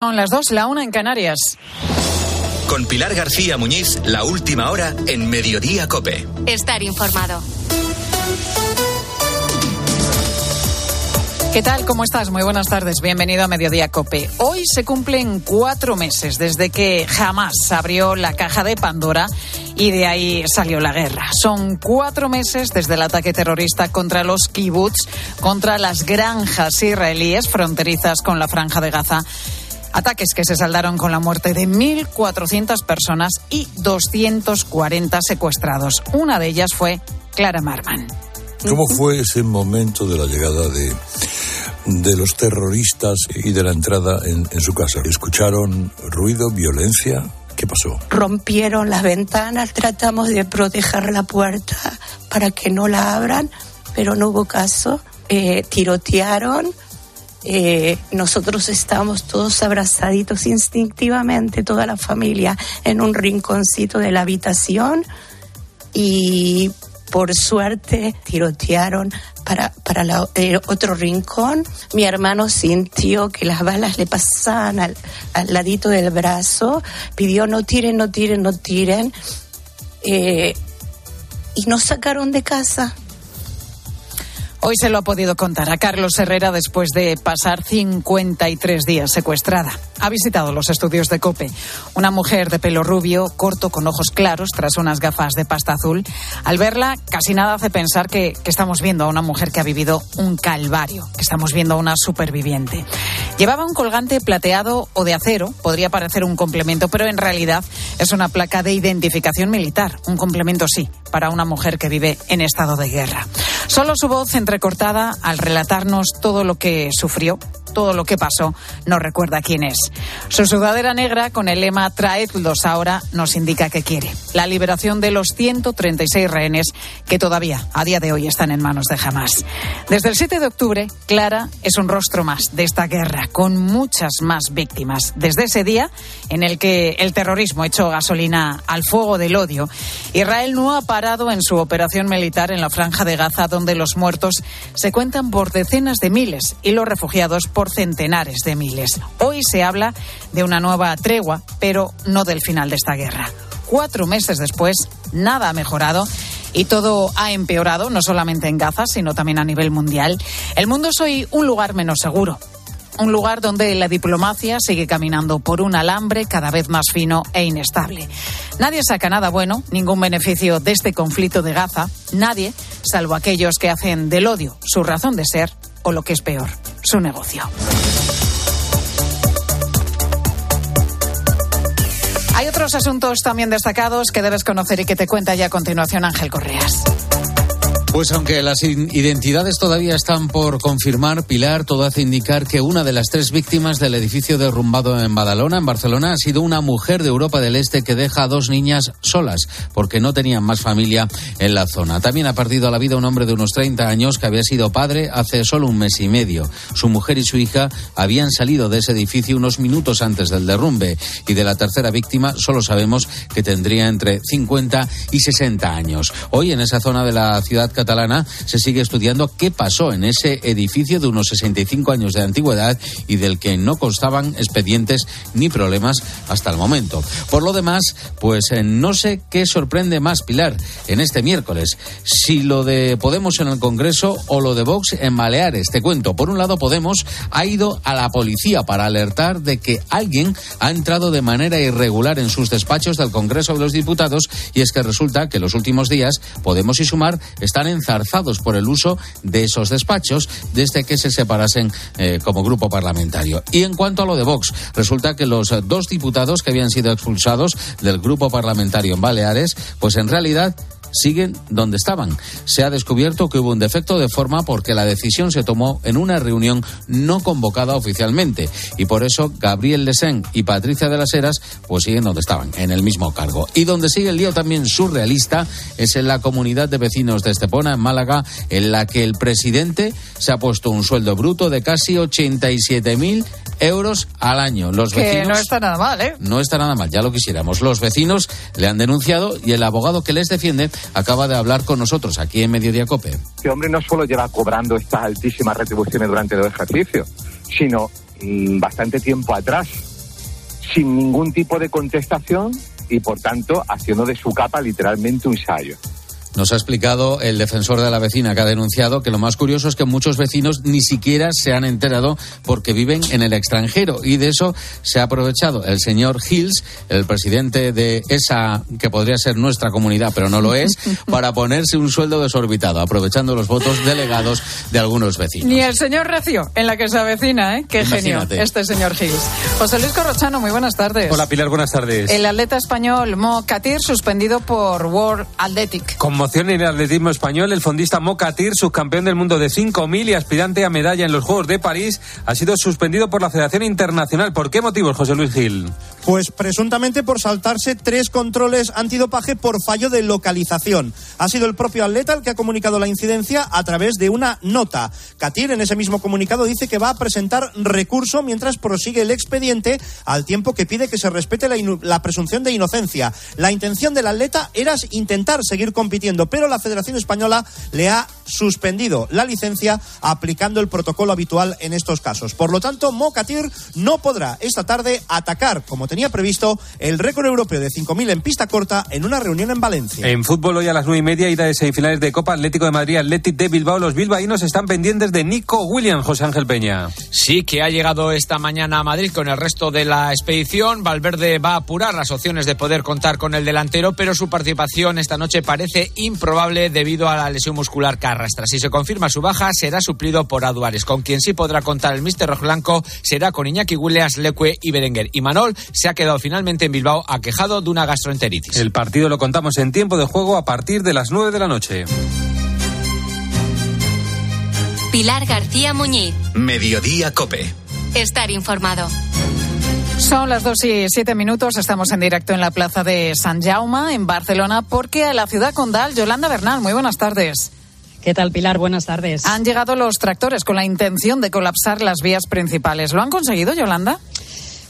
Son las dos, la una en Canarias. Con Pilar García Muñiz, la última hora en Mediodía Cope. Estar informado. ¿Qué tal? ¿Cómo estás? Muy buenas tardes. Bienvenido a Mediodía Cope. Hoy se cumplen cuatro meses desde que jamás abrió la caja de Pandora y de ahí salió la guerra. Son cuatro meses desde el ataque terrorista contra los kibbutz, contra las granjas israelíes fronterizas con la franja de Gaza Ataques que se saldaron con la muerte de 1.400 personas y 240 secuestrados. Una de ellas fue Clara Marman. ¿Cómo fue ese momento de la llegada de, de los terroristas y de la entrada en, en su casa? ¿Escucharon ruido, violencia? ¿Qué pasó? Rompieron las ventanas, tratamos de proteger la puerta para que no la abran, pero no hubo caso. Eh, tirotearon, eh, nosotros estábamos todos abrazaditos instintivamente, toda la familia, en un rinconcito de la habitación y por suerte tirotearon para, para la, otro rincón. Mi hermano sintió que las balas le pasaban al, al ladito del brazo, pidió no tiren, no tiren, no tiren. Eh, y nos sacaron de casa. Hoy se lo ha podido contar a Carlos Herrera después de pasar 53 días secuestrada. Ha visitado los estudios de COPE. Una mujer de pelo rubio, corto, con ojos claros, tras unas gafas de pasta azul. Al verla, casi nada hace pensar que, estamos viendo a una mujer que ha vivido un calvario, que estamos viendo a una superviviente. Llevaba un colgante plateado o de acero, podría parecer un complemento, pero en realidad es una placa de identificación militar. Un complemento sí, para una mujer que vive en estado de guerra. Solo su voz entrecortada al relatarnos todo lo que sufrió, todo lo que pasó, nos recuerda quién es. Su sudadera negra con el lema Traedlos ahora nos indica que quiere la liberación de los 136 rehenes que todavía a día de hoy están en manos de Hamas. Desde el 7 de octubre, Clara es un rostro más de esta guerra con muchas más víctimas. Desde ese día en el que el terrorismo echó gasolina al fuego del odio, Israel no ha parado en su operación militar en la franja de Gaza donde los muertos se cuentan por decenas de miles y los refugiados por centenares de miles. Hoy se habla de una nueva tregua, pero no del final de esta guerra. Cuatro meses después, nada ha mejorado y todo ha empeorado, no solamente en Gaza, sino también a nivel mundial. El mundo es hoy un lugar menos seguro. Un lugar donde la diplomacia sigue caminando por un alambre cada vez más fino e inestable. Nadie saca nada bueno, ningún beneficio de este conflicto de Gaza. Nadie, salvo aquellos que hacen del odio su razón de ser o lo que es peor, su negocio. Hay otros asuntos también destacados que debes conocer y que te cuenta ya a continuación Ángel Correas. Pues aunque las identidades todavía están por confirmar, Pilar, todo hace indicar que una de las tres víctimas del edificio derrumbado en Badalona, en Barcelona, ha sido una mujer de Europa del Este que deja a dos niñas solas porque no tenían más familia en la zona. También ha perdido la vida un hombre de unos 30 años que había sido padre hace solo un mes y medio. Su mujer y su hija habían salido de ese edificio unos minutos antes del derrumbe. Y de la tercera víctima solo sabemos que tendría entre 50 y 60 años. Hoy en esa zona de la ciudad catalana se sigue estudiando qué pasó en ese edificio de unos 65 años de antigüedad y del que no constaban expedientes ni problemas hasta el momento. Por lo demás, pues eh, no sé qué sorprende más, Pilar, en este miércoles. Si lo de Podemos en el Congreso o lo de Vox en Baleares. Te cuento, por un lado, Podemos ha ido a la policía para alertar de que alguien ha entrado de manera irregular en sus despachos del Congreso de los Diputados y es que resulta que los últimos días Podemos y Sumar están enzarzados por el uso de esos despachos desde que se separasen eh, como grupo parlamentario. Y en cuanto a lo de Vox, resulta que los dos diputados que habían sido expulsados del grupo parlamentario en Baleares, pues en realidad siguen donde estaban. Se ha descubierto que hubo un defecto de forma porque la decisión se tomó en una reunión no convocada oficialmente y por eso Gabriel Lesén y Patricia de las Heras pues siguen donde estaban, en el mismo cargo. Y donde sigue el lío también surrealista es en la comunidad de vecinos de Estepona, en Málaga, en la que el presidente se ha puesto un sueldo bruto de casi 87.000 euros al año. Los Que vecinos no está nada mal, ¿eh? no está nada mal, ya lo quisiéramos. Los vecinos le han denunciado y el abogado que les defiende acaba de hablar con nosotros aquí en Mediodía Cope. Este hombre no solo lleva cobrando estas altísimas retribuciones durante dos ejercicios, sino mm, bastante tiempo atrás. sin ningún tipo de contestación y por tanto haciendo de su capa literalmente un ensayo. Nos ha explicado el defensor de la vecina que ha denunciado que lo más curioso es que muchos vecinos ni siquiera se han enterado porque viven en el extranjero y de eso se ha aprovechado el señor Hills, el presidente de esa que podría ser nuestra comunidad pero no lo es, para ponerse un sueldo desorbitado, aprovechando los votos delegados de algunos vecinos. Ni el señor Recio en la que se avecina, ¿eh? Qué genio este señor Hills. José Luis Corrochano, muy buenas tardes. Hola Pilar, buenas tardes. El atleta español Mo Katir suspendido por World Athletic. Como en el atletismo español, el fondista Mocatir, subcampeón del mundo de 5.000 y aspirante a medalla en los Juegos de París, ha sido suspendido por la Federación Internacional. ¿Por qué motivos, José Luis Gil? Pues presuntamente por saltarse tres controles antidopaje por fallo de localización. Ha sido el propio atleta el que ha comunicado la incidencia a través de una nota. Katir en ese mismo comunicado dice que va a presentar recurso mientras prosigue el expediente al tiempo que pide que se respete la, la presunción de inocencia. La intención del atleta era intentar seguir compitiendo pero la Federación Española le ha suspendido la licencia aplicando el protocolo habitual en estos casos. Por lo tanto, Mocatir no podrá esta tarde atacar, como tenía previsto, el récord europeo de 5.000 en pista corta en una reunión en Valencia. En fútbol hoy a las nueve y media, ida de semifinales de Copa Atlético de Madrid, Atlético de Bilbao. Los bilbaínos están pendientes de Nico Williams, José Ángel Peña. Sí, que ha llegado esta mañana a Madrid con el resto de la expedición. Valverde va a apurar las opciones de poder contar con el delantero, pero su participación esta noche parece improbable debido a la lesión muscular que arrastra. Si se confirma su baja, será suplido por Aduares. Con quien sí podrá contar el Mister Rojblanco será con Iñaki Williams, Leque y Berenguer. Y Manol se ha quedado finalmente en Bilbao aquejado de una gastroenteritis. El partido lo contamos en tiempo de juego a partir de las 9 de la noche. Pilar García Muñiz. Mediodía Cope. Estar informado. Son las dos y siete minutos. Estamos en directo en la plaza de San Jaume, en Barcelona, porque a la ciudad condal, Yolanda Bernal, muy buenas tardes. ¿Qué tal, Pilar? Buenas tardes. Han llegado los tractores con la intención de colapsar las vías principales. ¿Lo han conseguido, Yolanda?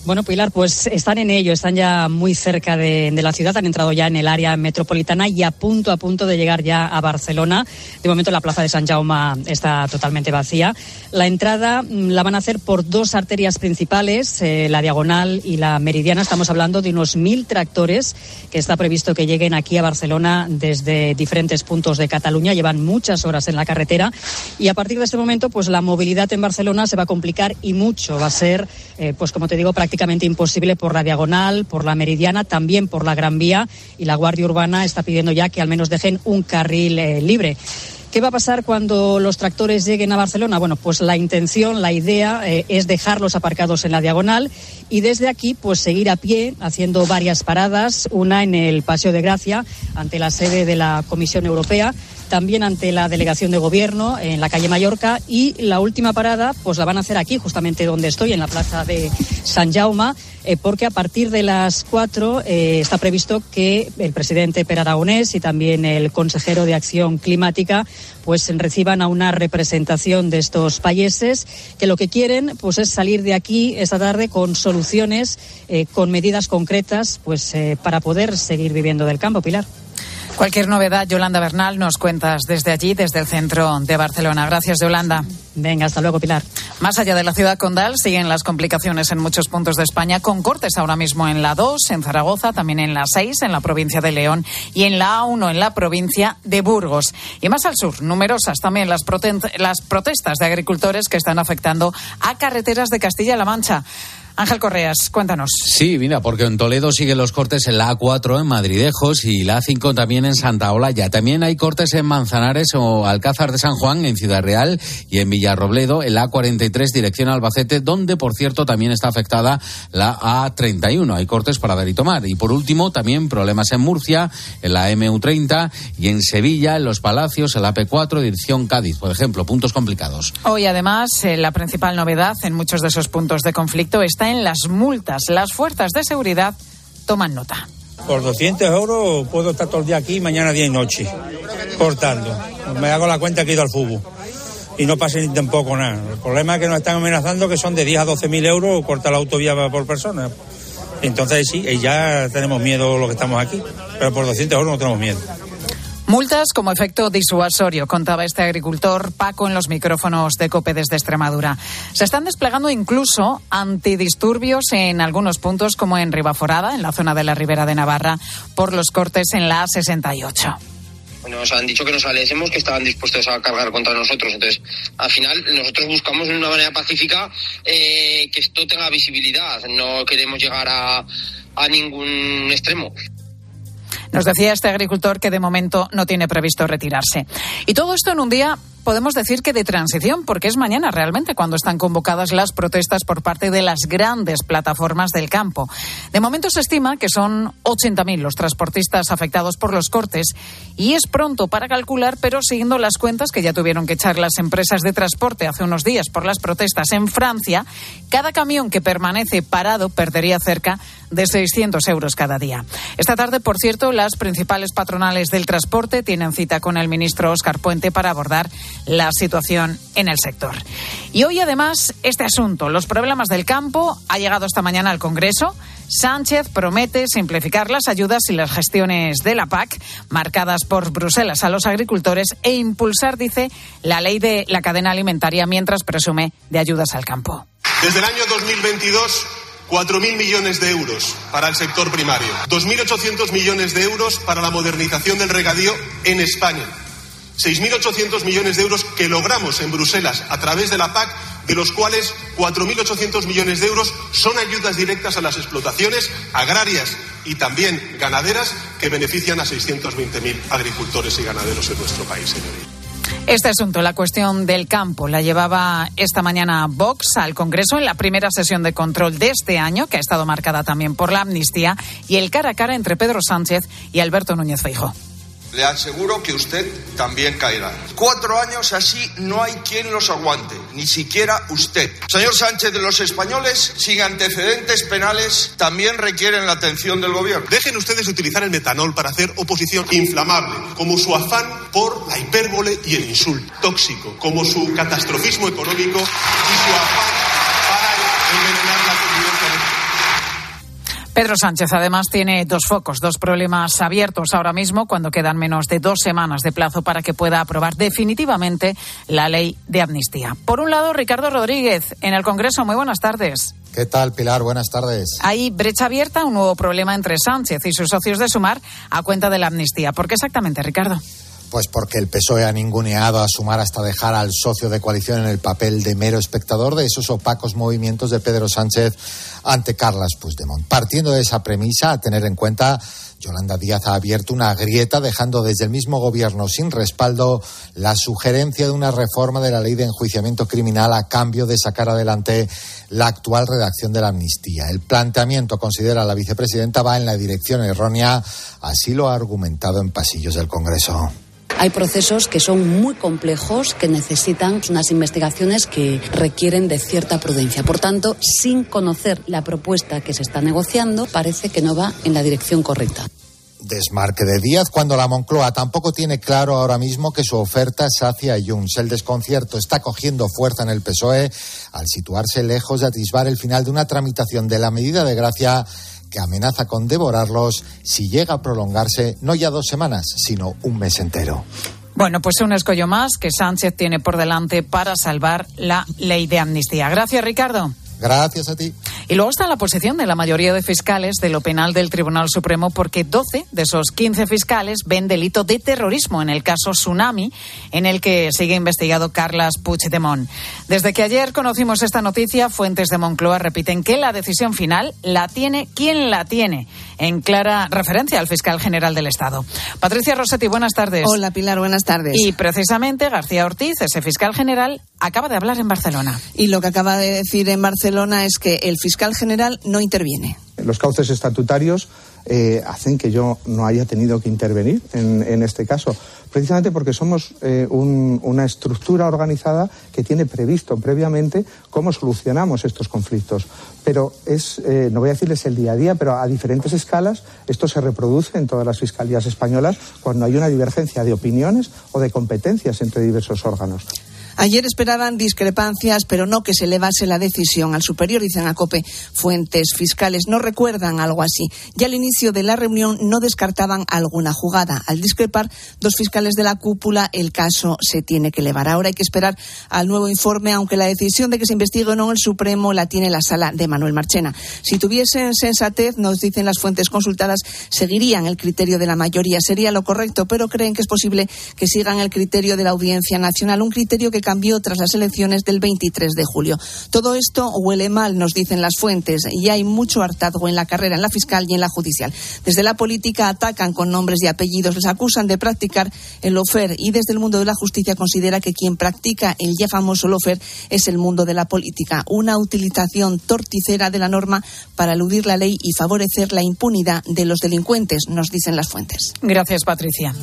Bueno, Pilar, pues están en ello, están ya muy cerca de, la ciudad, han entrado ya en el área metropolitana y a punto, a punto de llegar ya a Barcelona. De momento la plaza de San Jaume está totalmente vacía. La entrada mm, la van a hacer por dos arterias principales, eh, la diagonal y la meridiana. Estamos hablando de unos mil tractores que está previsto que lleguen aquí a Barcelona desde diferentes puntos de Cataluña. Llevan muchas horas en la carretera y a partir de este momento, pues la movilidad en Barcelona se va a complicar y mucho. Va a ser, eh, pues como te digo, prácticamente prácticamente imposible por la diagonal, por la meridiana, también por la Gran Vía y la Guardia Urbana está pidiendo ya que al menos dejen un carril eh, libre. ¿Qué va a pasar cuando los tractores lleguen a Barcelona? Bueno, pues la intención, la idea eh, es dejarlos aparcados en la diagonal y desde aquí pues seguir a pie haciendo varias paradas, una en el Paseo de Gracia ante la sede de la Comisión Europea también ante la delegación de gobierno en la calle Mallorca y la última parada pues la van a hacer aquí, justamente donde estoy, en la plaza de San Jaume, eh, porque a partir de las cuatro eh, está previsto que el presidente Per Aragonés y también el consejero de Acción Climática pues reciban a una representación de estos países que lo que quieren pues es salir de aquí esta tarde con soluciones, eh, con medidas concretas pues para poder seguir viviendo del campo, Pilar. Cualquier novedad, Yolanda Bernal, nos cuentas desde allí, desde el centro de Barcelona. Gracias, Yolanda. Venga, hasta luego, Pilar. Más allá de la ciudad condal, siguen las complicaciones en muchos puntos de España, con cortes ahora mismo en la 2, en Zaragoza, también en la 6, en la provincia de León, y en la A1, en la provincia de Burgos. Y más al sur, numerosas también las, las protestas de agricultores que están afectando a carreteras de Castilla-La Mancha. Ángel Correas, cuéntanos. Sí, mira, porque en Toledo siguen los cortes en la A4 en Madridejos y la A5 también en Santa Olaya. También hay cortes en Manzanares o Alcázar de San Juan en Ciudad Real y en Villarrobledo en la A43 dirección Albacete, donde por cierto también está afectada la A31. Hay cortes para dar y tomar. Y por último, también problemas en Murcia, en la MU30 y en Sevilla, en Los Palacios, en la P4 dirección Cádiz, por ejemplo, puntos complicados. Hoy además eh, la principal novedad en muchos de esos puntos de conflicto está en las multas. Las fuerzas de seguridad toman nota. Por 200 euros puedo estar todo el día aquí, mañana, día y noche, cortando. Me hago la cuenta que he ido al fútbol y no pasa ni tampoco nada. El problema es que nos están amenazando que son de 10 a 12 mil euros cortar la autovía por persona. Entonces sí, ya tenemos miedo lo que estamos aquí, pero por 200 euros no tenemos miedo. Multas como efecto disuasorio, contaba este agricultor Paco en los micrófonos de COPE desde Extremadura. Se están desplegando incluso antidisturbios en algunos puntos, como en Ribaforada, en la zona de la Ribera de Navarra, por los cortes en la A68 nos han dicho que nos alejemos, que estaban dispuestos a cargar contra nosotros. Entonces, al final, nosotros buscamos de una manera pacífica eh, que esto tenga visibilidad. No queremos llegar a, a ningún extremo. Nos decía este agricultor que de momento no tiene previsto retirarse. Y todo esto en un día podemos decir que de transición, porque es mañana realmente cuando están convocadas las protestas por parte de las grandes plataformas del campo. De momento se estima que son 80.000 los transportistas afectados por los cortes y es pronto para calcular, pero siguiendo las cuentas que ya tuvieron que echar las empresas de transporte hace unos días por las protestas en Francia, cada camión que permanece parado perdería cerca de 600 euros cada día. Esta tarde, por cierto, las principales patronales del transporte tienen cita con el ministro Óscar Puente para abordar la situación en el sector. Y hoy, además, este asunto, los problemas del campo, ha llegado esta mañana al Congreso. Sánchez promete simplificar las ayudas y las gestiones de la PAC marcadas por Bruselas a los agricultores e impulsar, dice, la ley de la cadena alimentaria mientras presume de ayudas al campo. Desde el año 2022 4.000 millones de euros para el sector primario, 2.800 millones de euros para la modernización del regadío en España, 6.800 millones de euros que logramos en Bruselas a través de la PAC, de los cuales 4.800 millones de euros son ayudas directas a las explotaciones agrarias y también ganaderas que benefician a 620.000 agricultores y ganaderos en nuestro país, señorías. Este asunto, la cuestión del campo, la llevaba esta mañana Vox al Congreso en la primera sesión de control de este año, que ha estado marcada también por la amnistía y el cara a cara entre Pedro Sánchez y Alberto Núñez Feijóo. Le aseguro que usted también caerá. Cuatro años así no hay quien los aguante, ni siquiera usted. Señor Sánchez, los españoles sin antecedentes penales también requieren la atención del gobierno. Dejen ustedes de utilizar el metanol para hacer oposición inflamable, como su afán por la hipérbole y el insulto tóxico, como su catastrofismo económico y su afán para la Pedro Sánchez además tiene dos focos, dos problemas abiertos ahora mismo cuando quedan menos de dos semanas de plazo para que pueda aprobar definitivamente la ley de amnistía. Por un lado, Ricardo Rodríguez en el Congreso. Muy buenas tardes. ¿Qué tal, Pilar? Buenas tardes. Hay brecha abierta, un nuevo problema entre Sánchez y sus socios de Sumar a cuenta de la amnistía. ¿Por qué exactamente, Ricardo? Pues porque el PSOE ha ninguneado a sumar hasta dejar al socio de coalición en el papel de mero espectador de esos opacos movimientos de Pedro Sánchez ante Carlas Puigdemont. Partiendo de esa premisa, a tener en cuenta, Yolanda Díaz ha abierto una grieta dejando desde el mismo gobierno sin respaldo la sugerencia de una reforma de la ley de enjuiciamiento criminal a cambio de sacar adelante la actual redacción de la amnistía. El planteamiento, considera la vicepresidenta, va en la dirección errónea, así lo ha argumentado en pasillos del Congreso. Hay procesos que son muy complejos, que necesitan unas investigaciones que requieren de cierta prudencia. Por tanto, sin conocer la propuesta que se está negociando, parece que no va en la dirección correcta desmarque de Díaz cuando la Moncloa tampoco tiene claro ahora mismo que su oferta es hacia Junts. El desconcierto está cogiendo fuerza en el PSOE al situarse lejos de atisbar el final de una tramitación de la medida de gracia que amenaza con devorarlos si llega a prolongarse no ya dos semanas, sino un mes entero. Bueno, pues un escollo más que Sánchez tiene por delante para salvar la ley de amnistía. Gracias, Ricardo. Gracias a ti. Y luego está la posición de la mayoría de fiscales de lo penal del Tribunal Supremo porque 12 de esos 15 fiscales ven delito de terrorismo en el caso Tsunami en el que sigue investigado Carlas Puigdemont. Desde que ayer conocimos esta noticia, fuentes de Moncloa repiten que la decisión final la tiene quien la tiene, en clara referencia al fiscal general del Estado. Patricia Rossetti, buenas tardes. Hola Pilar, buenas tardes. Y precisamente García Ortiz, ese fiscal general, acaba de hablar en Barcelona. Y lo que acaba de decir en Barcelona es que el fiscal general no interviene. Los cauces estatutarios eh, hacen que yo no haya tenido que intervenir en, este caso, precisamente porque somos eh, una estructura organizada que tiene previsto previamente cómo solucionamos estos conflictos. Pero es, eh, no voy a decirles el día a día, pero a diferentes escalas esto se reproduce en todas las fiscalías españolas cuando hay una divergencia de opiniones o de competencias entre diversos órganos. Ayer esperaban discrepancias, pero no que se elevase la decisión al superior, dicen a COPE fuentes fiscales. No recuerdan algo así. Ya al inicio de la reunión no descartaban alguna jugada. Al discrepar dos fiscales de la cúpula, el caso se tiene que elevar. Ahora hay que esperar al nuevo informe, aunque la decisión de que se investigue o no el Supremo la tiene la sala de Manuel Marchena. Si tuviesen sensatez, nos dicen las fuentes consultadas, seguirían el criterio de la mayoría. Sería lo correcto, pero creen que es posible que sigan el criterio de la Audiencia Nacional, un criterio que cambió tras las elecciones del 23 de julio. Todo esto huele mal, nos dicen las fuentes, y hay mucho hartazgo en la carrera, en la fiscal y en la judicial. Desde la política atacan con nombres y apellidos, les acusan de practicar el lofer y desde el mundo de la justicia considera que quien practica el ya famoso lofer es el mundo de la política, una utilización torticera de la norma para eludir la ley y favorecer la impunidad de los delincuentes, nos dicen las fuentes. Gracias, Patricia.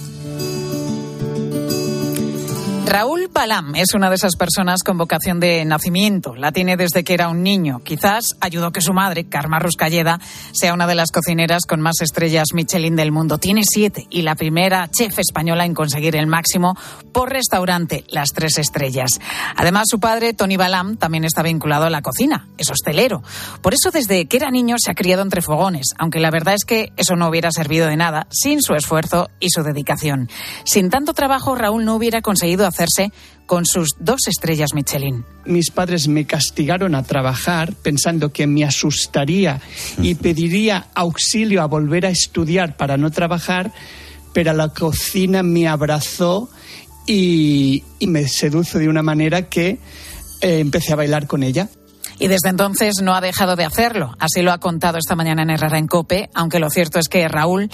Raúl Palam es una de esas personas con vocación de nacimiento. La tiene desde que era un niño. Quizás ayudó que su madre, Karma Ruscalleda, sea una de las cocineras con más estrellas Michelin del mundo. Tiene siete y la primera chef española en conseguir el máximo por restaurante, las tres estrellas. Además, su padre, Tony Balam, también está vinculado a la cocina. Es hostelero. Por eso, desde que era niño, se ha criado entre fogones. Aunque la verdad es que eso no hubiera servido de nada sin su esfuerzo y su dedicación. Sin tanto trabajo, Raúl no hubiera conseguido hacerse con sus dos estrellas Michelin. Mis padres me castigaron a trabajar pensando que me asustaría y pediría auxilio a volver a estudiar para no trabajar, pero la cocina me abrazó y, y me sedujo de una manera que eh, empecé a bailar con ella y desde entonces no ha dejado de hacerlo. Así lo ha contado esta mañana en Herrera en Cope, aunque lo cierto es que Raúl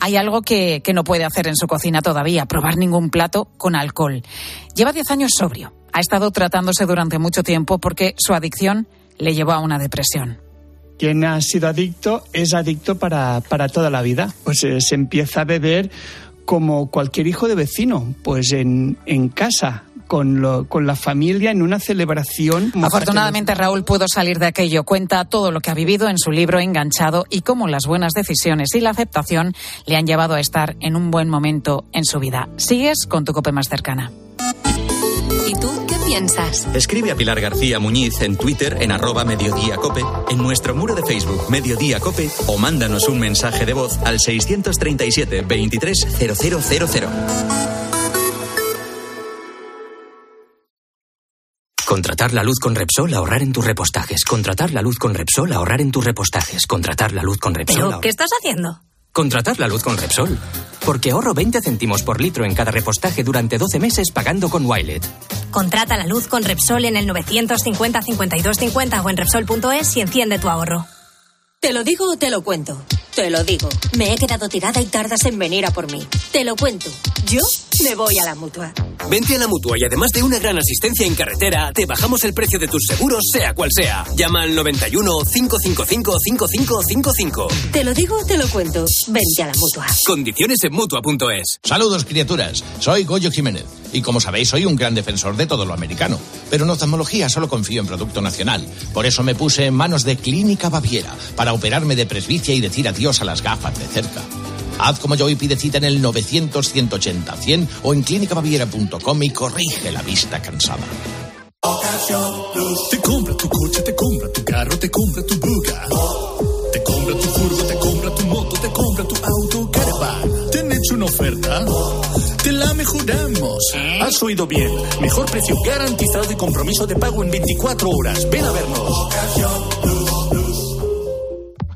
hay algo que, que no puede hacer en su cocina todavía, probar ningún plato con alcohol. Lleva 10 años sobrio. Ha estado tratándose durante mucho tiempo porque su adicción le llevó a una depresión quien ha sido adicto es adicto para, para toda la vida. Pues eh, se empieza a beber como cualquier hijo de vecino, pues en, en casa, con, lo, con, la familia en una celebración. Afortunadamente Raúl pudo salir de aquello. Cuenta todo lo que ha vivido en su libro Enganchado y cómo las buenas decisiones y la aceptación le han llevado a estar en un buen momento en su vida. Sigues con tu cope más cercana. ¿Y tú qué piensas? Escribe a Pilar García Muñiz en Twitter en arroba mediodíacope, en nuestro muro de Facebook Mediodía Cope o mándanos un mensaje de voz al 637 230000. Contratar la luz con Repsol, ahorrar en tus repostajes. Contratar la luz con Repsol, ahorrar en tus repostajes. Contratar la luz con Repsol. ¿Pero qué estás haciendo? Contratar la luz con Repsol. Porque ahorro 20 céntimos por litro en cada repostaje durante 12 meses pagando con Wilet. Contrata la luz con Repsol en el 950 52 50 o en Repsol.es y enciende tu ahorro. ¿Te lo digo o te lo cuento? Te lo digo. Me he quedado tirada y tardas en venir a por mí. Te lo cuento. Yo me voy a la mutua. Vente a la mutua y además de una gran asistencia en carretera, te bajamos el precio de tus seguros, sea cual sea. Llama al 91 555 5555. Te lo digo o te lo cuento. Vente a la mutua. Condiciones en mutua.es. Saludos, criaturas. Soy Goyo Jiménez. Y como sabéis, soy un gran defensor de todo lo americano. Pero en oftalmología solo confío en producto nacional. Por eso me puse en manos de Clínica Baviera para operarme de presbicia y decir adiós a las gafas de cerca. Haz como yo y pide cita en el 900-180-100 o en clínicabaviera.com y corrige la vista cansada. Te compra tu coche, te compra tu carro, te compra tu buga. Te compra tu furgo, te compra tu moto, te compra tu auto, caravan. ¿Te han hecho una oferta? Te la mejoramos. Has oído bien. Mejor precio garantizado y compromiso de pago en 24 horas. Ven a vernos.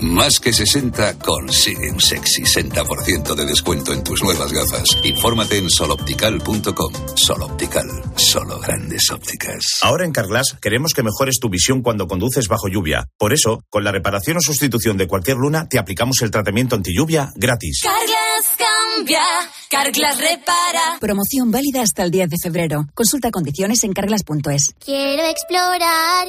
Más que 60 consigue un sexy 60% de descuento en tus nuevas gafas. Infórmate en soloptical.com. Soloptical, solo grandes ópticas. Ahora en Carglass queremos que mejores tu visión cuando conduces bajo lluvia. Por eso, con la reparación o sustitución de cualquier luna, te aplicamos el tratamiento anti lluvia gratis. Carglass cambia, Carglass repara. Promoción válida hasta el 10 de febrero. Consulta condiciones en carglass.es. Quiero explorar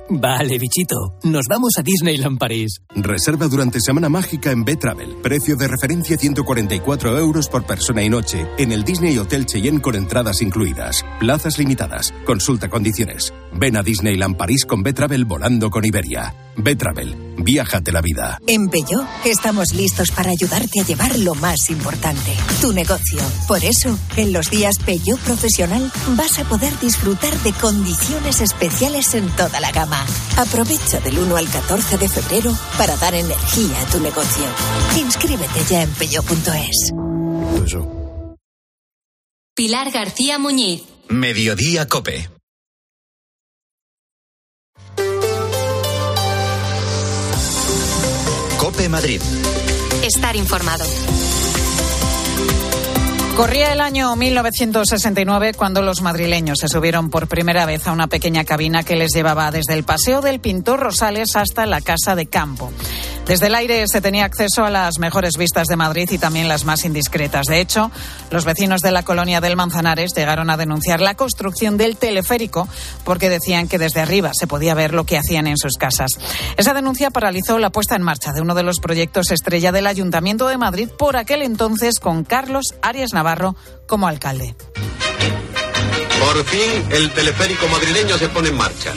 Vale, bichito. Nos vamos a Disneyland París. Reserva durante Semana Mágica en B-Travel. Precio de referencia 144 euros por persona y noche. En el Disney Hotel Cheyenne con entradas incluidas. Plazas limitadas. Consulta condiciones. Ven a Disneyland París con B-Travel volando con Iberia. B-Travel. Viájate la vida. En Peugeot estamos listos para ayudarte a llevar lo más importante, tu negocio. Por eso, en los días Peugeot Profesional vas a poder disfrutar de condiciones especiales en toda la gama. Aprovecha del 1 al 14 de febrero para dar energía a tu negocio. Inscríbete ya en peugeot.es. Pilar García Muñiz. Mediodía Cope. Cope Madrid. Estar informado. Corría el año 1969 cuando los madrileños se subieron por primera vez a una pequeña cabina que les llevaba desde el Paseo del Pintor Rosales hasta la Casa de Campo. Desde el aire se tenía acceso a las mejores vistas de Madrid y también las más indiscretas. De hecho, los vecinos de la colonia del Manzanares llegaron a denunciar la construcción del teleférico porque decían que desde arriba se podía ver lo que hacían en sus casas. Esa denuncia paralizó la puesta en marcha de uno de los proyectos estrella del Ayuntamiento de Madrid por aquel entonces con Carlos Arias Navarro como alcalde. Por fin el teleférico madrileño se pone en marcha.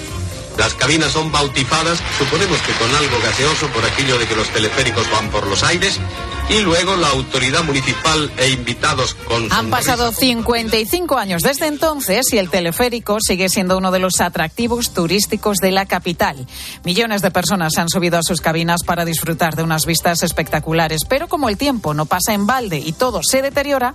Las cabinas son bautizadas, suponemos que con algo gaseoso por aquello de que los teleféricos van por los aires, y luego la autoridad municipal e invitados con... Han pasado 55 años desde entonces y el teleférico sigue siendo uno de los atractivos turísticos de la capital. Millones de personas han subido a sus cabinas para disfrutar de unas vistas espectaculares, pero como el tiempo no pasa en balde y todo se deteriora,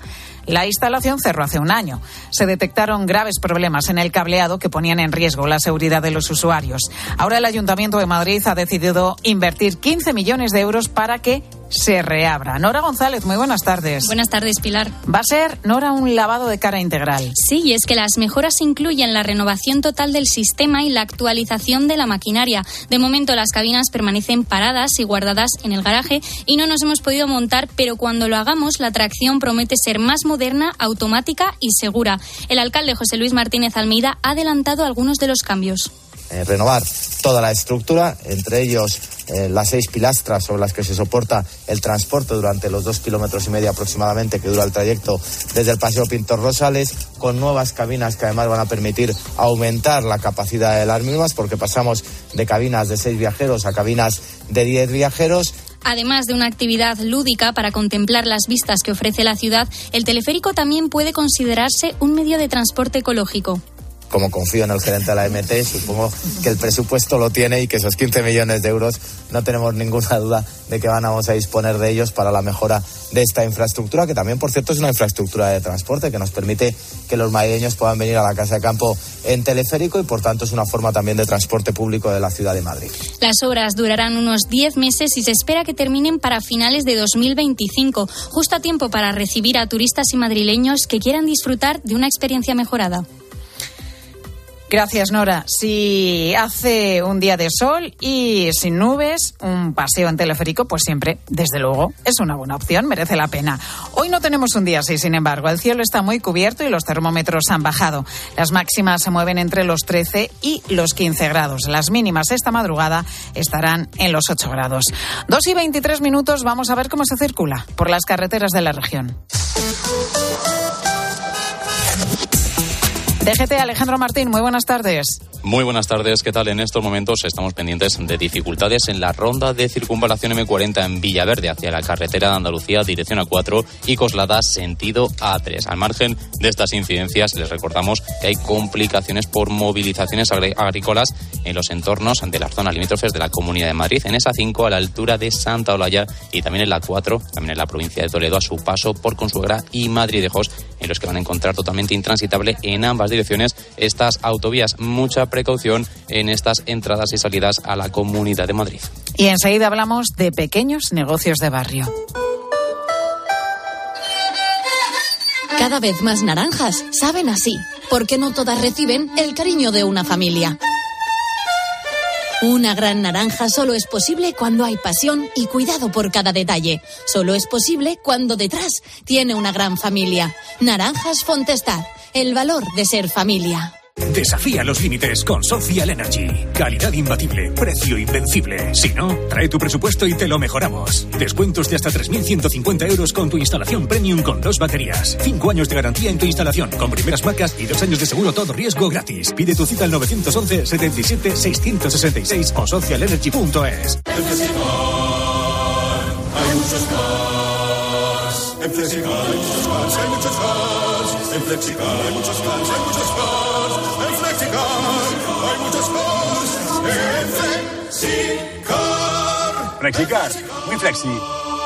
la instalación cerró hace un año. Se detectaron graves problemas en el cableado que ponían en riesgo la seguridad de los usuarios. Ahora el Ayuntamiento de Madrid ha decidido invertir 15 millones de euros para que se reabra. Nora González, muy buenas tardes. Buenas tardes, Pilar. Va a ser, Nora, un lavado de cara integral. Sí, y es que las mejoras incluyen la renovación total del sistema y la actualización de la maquinaria. De momento, las cabinas permanecen paradas y guardadas en el garaje y no nos hemos podido montar, pero cuando lo hagamos, la atracción promete ser más moderna, automática y segura. El alcalde José Luis Martínez Almeida ha adelantado algunos de los cambios. Eh, renovar toda la estructura, entre ellos eh, las seis pilastras sobre las que se soporta el transporte durante los dos kilómetros y medio aproximadamente que dura el trayecto desde el Paseo Pintor Rosales, con nuevas cabinas que además van a permitir aumentar la capacidad de las mismas, porque pasamos de cabinas de seis viajeros a cabinas de diez viajeros Además de una actividad lúdica para contemplar las vistas que ofrece la ciudad, el teleférico también puede considerarse un medio de transporte ecológico como confío en el gerente de la MT, supongo que el presupuesto lo tiene y que esos 15 millones de euros no tenemos ninguna duda de que vamos a disponer de ellos para la mejora de esta infraestructura, que también, por cierto, es una infraestructura de transporte que nos permite que los madrileños puedan venir a la Casa de Campo en teleférico y, por tanto, es una forma también de transporte público de la ciudad de Madrid. Las obras durarán unos 10 meses y se espera que terminen para finales de 2025, justo a tiempo para recibir a turistas y madrileños que quieran disfrutar de una experiencia mejorada. Gracias, Nora. Si hace un día de sol y sin nubes, un paseo en teleférico, pues siempre, desde luego, es una buena opción, merece la pena. Hoy no tenemos un día así, sin embargo. El cielo está muy cubierto y los termómetros han bajado. Las máximas se mueven entre los 13 y los 15 grados. Las mínimas esta madrugada estarán en los 8 grados. Dos y 23 minutos, vamos a ver cómo se circula por las carreteras de la región. DGT Alejandro Martín, muy buenas tardes. Muy buenas tardes, ¿qué tal? En estos momentos estamos pendientes de dificultades en la ronda de circunvalación M40 en Villaverde hacia la carretera de Andalucía, dirección A4 y Coslada, sentido A3. Al margen de estas incidencias, les recordamos que hay complicaciones por movilizaciones agrícolas en los entornos de las zonas limítrofes de la Comunidad de Madrid, en esa 5 a la altura de Santa Olaya y también en la 4, también en la provincia de Toledo, a su paso por Consuegra y Madridejos, en los que van a encontrar totalmente intransitable en ambas direcciones estas autovías. Mucha precaución en estas entradas y salidas a la Comunidad de Madrid. Y enseguida hablamos de pequeños negocios de barrio. Cada vez más naranjas saben así, porque no todas reciben el cariño de una familia. Una gran naranja solo es posible cuando hay pasión y cuidado por cada detalle. Solo es posible cuando detrás tiene una gran familia. Naranjas Fontestad, el valor de ser familia. Desafía los límites con Social Energy. Calidad imbatible, precio invencible. Si no, trae tu presupuesto y te lo mejoramos. Descuentos de hasta 3.150 euros con tu instalación premium con dos baterías. Cinco años de garantía en tu instalación con primeras marcas y dos años de seguro todo riesgo gratis. Pide tu cita al 911 77 666 o socialenergy.es. Hay muchos cars. En Flexicar hay muchos cars, hay muchos cars. En Flexicar hay muchos cars, hay muchos cars. Hay muchos cars. En Flexicar. Flexicar, muy flexi.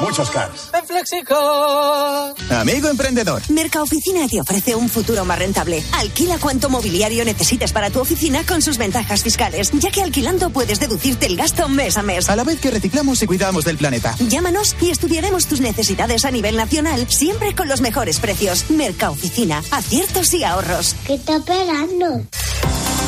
Muchos cars. En Flexicar. Amigo emprendedor. Mercaoficina te ofrece un futuro más rentable. Alquila cuanto mobiliario necesites para tu oficina con sus ventajas fiscales, ya que alquilando puedes deducirte el gasto mes a mes. A la vez que reciclamos y cuidamos del planeta. Llámanos y estudiaremos tus necesidades a nivel nacional, siempre con los mejores precios. Mercaoficina, aciertos y ahorros. ¿Qué está esperando?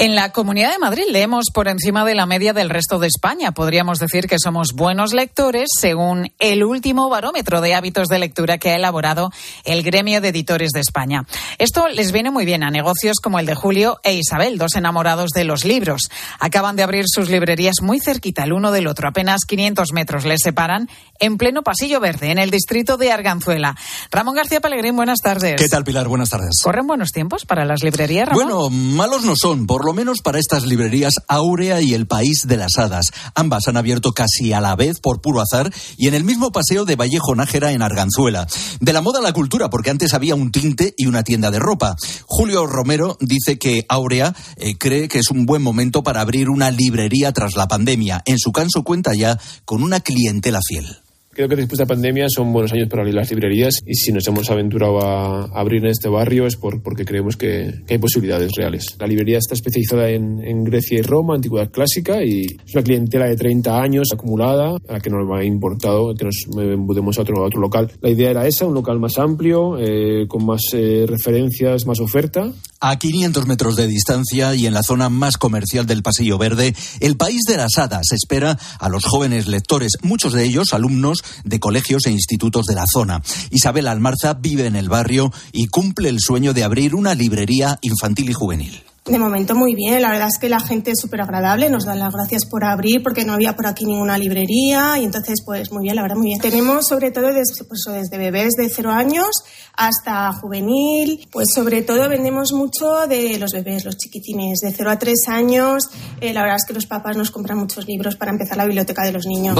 En la Comunidad de Madrid leemos por encima de la media del resto de España. Podríamos decir que somos buenos lectores según el último barómetro de hábitos de lectura que ha elaborado el Gremio de Editores de España. Esto les viene muy bien a negocios como el de Julio e Isabel, dos enamorados de los libros. Acaban de abrir sus librerías muy cerquita el uno del otro. Apenas 500 metros les separan en pleno pasillo verde en el distrito de Arganzuela. Ramón García Pellegrín, buenas tardes. ¿Qué tal, Pilar? Buenas tardes. ¿Corren buenos tiempos para las librerías, Ramón? Bueno, malos no son, por lo menos para estas librerías Áurea y El País de las Hadas. Ambas han abierto casi a la vez por puro azar y en el mismo paseo de Vallejo Nájera en Arganzuela. De la moda a la cultura, porque antes había un tinte y una tienda de ropa. Julio Romero dice que Áurea eh, cree que es un buen momento para abrir una librería tras la pandemia. En su caso cuenta ya con una clientela fiel. Creo que después de la pandemia son buenos años para abrir las librerías y si nos hemos aventurado a abrir en este barrio es por, porque creemos que, hay posibilidades reales. La librería está especializada en, Grecia y Roma, antigüedad clásica, y es una clientela de 30 años acumulada a la que nos ha importado que nos mudemos a otro, a otro local. La idea era esa, un local más amplio, eh, con más eh, referencias, más oferta. A 500 metros de distancia y en la zona más comercial del Pasillo Verde, el País de las Hadas espera a los jóvenes lectores, muchos de ellos alumnos de colegios e institutos de la zona. Isabel Almarza vive en el barrio y cumple el sueño de abrir una librería infantil y juvenil. De momento muy bien, la verdad es que la gente es súper agradable, nos dan las gracias por abrir porque no había por aquí ninguna librería y entonces pues muy bien, la verdad muy bien. Tenemos sobre todo desde, pues, desde bebés de cero años hasta juvenil, pues sobre todo vendemos mucho de los bebés, los chiquitines, de 0 a 3 años. Eh, la verdad es que los papás nos compran muchos libros para empezar la biblioteca de los niños.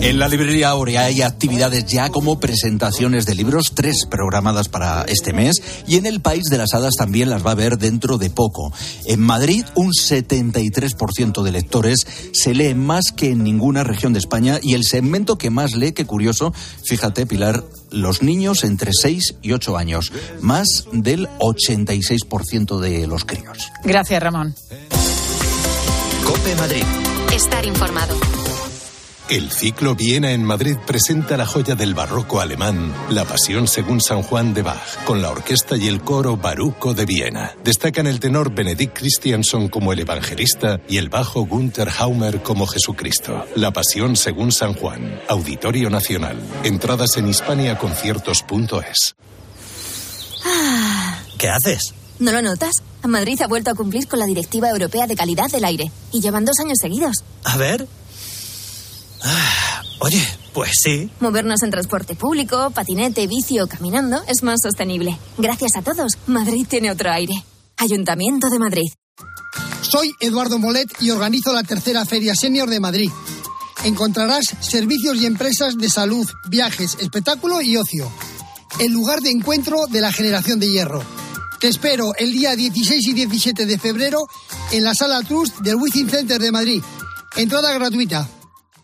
En la librería Aurea hay actividades ya como presentaciones de libros, tres programadas para este mes, y en el País de las Hadas también las va a ver dentro de poco. En Madrid, un 73% de lectores se lee más que en ninguna región de España, y el segmento que más lee, qué curioso, fíjate, Pilar, los niños entre 6 y 8 años, más del 86% de los críos. Gracias, Ramón. Cope Madrid. Estar informado. El ciclo Viena en Madrid presenta la joya del barroco alemán, La Pasión según San Juan de Bach, con la orquesta y el coro Baruco de Viena. Destacan el tenor Benedict Christianson como el evangelista y el bajo Gunther Haumer como Jesucristo. La Pasión según San Juan, Auditorio Nacional. Entradas en hispaniaconciertos.es. ¿Qué haces? ¿No lo notas? Madrid ha vuelto a cumplir con la Directiva Europea de Calidad del Aire y llevan dos años seguidos. A ver. Ah, oye, pues sí. Movernos en transporte público, patinete, bici o caminando es más sostenible. Gracias a todos, Madrid tiene otro aire. Ayuntamiento de Madrid. Soy Eduardo Molet y organizo la tercera Feria Senior de Madrid. Encontrarás servicios y empresas de salud, viajes, espectáculo y ocio. El lugar de encuentro de la generación de hierro. Te espero el día 16 y 17 de febrero en la Sala Trust del Wizzing Center de Madrid. Entrada gratuita.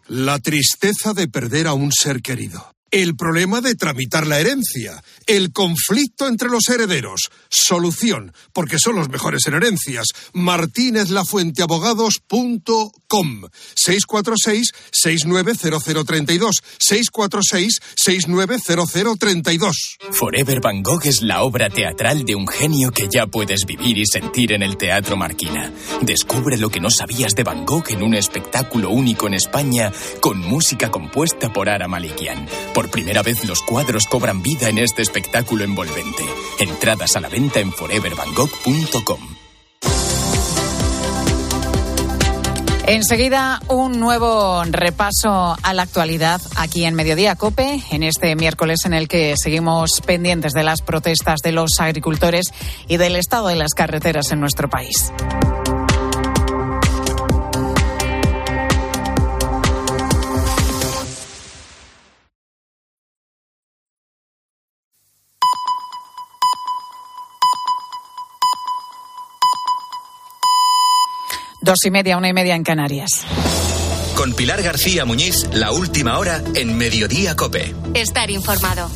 La tristeza de perder a un ser querido. El problema de tramitar la herencia. El conflicto entre los herederos. Solución, porque son los mejores en herencias. martínezlafuenteabogados.com com 646-690032. 646-690032. Forever Van Gogh es la obra teatral de un genio que ya puedes vivir y sentir en el Teatro Marquina. Descubre lo que no sabías de Van Gogh en un espectáculo único en España con música compuesta por Ara Malikian. Por primera vez los cuadros cobran vida en este espectáculo envolvente. Entradas a la venta en forevervangogh.com. Enseguida, un nuevo repaso a la actualidad aquí en Mediodía Cope, en este miércoles en el que seguimos pendientes de las protestas de los agricultores y del estado de las carreteras en nuestro país. Dos y media, una y media en Canarias. Con Pilar García Muñiz, la última hora en Mediodía Cope. Estar informado.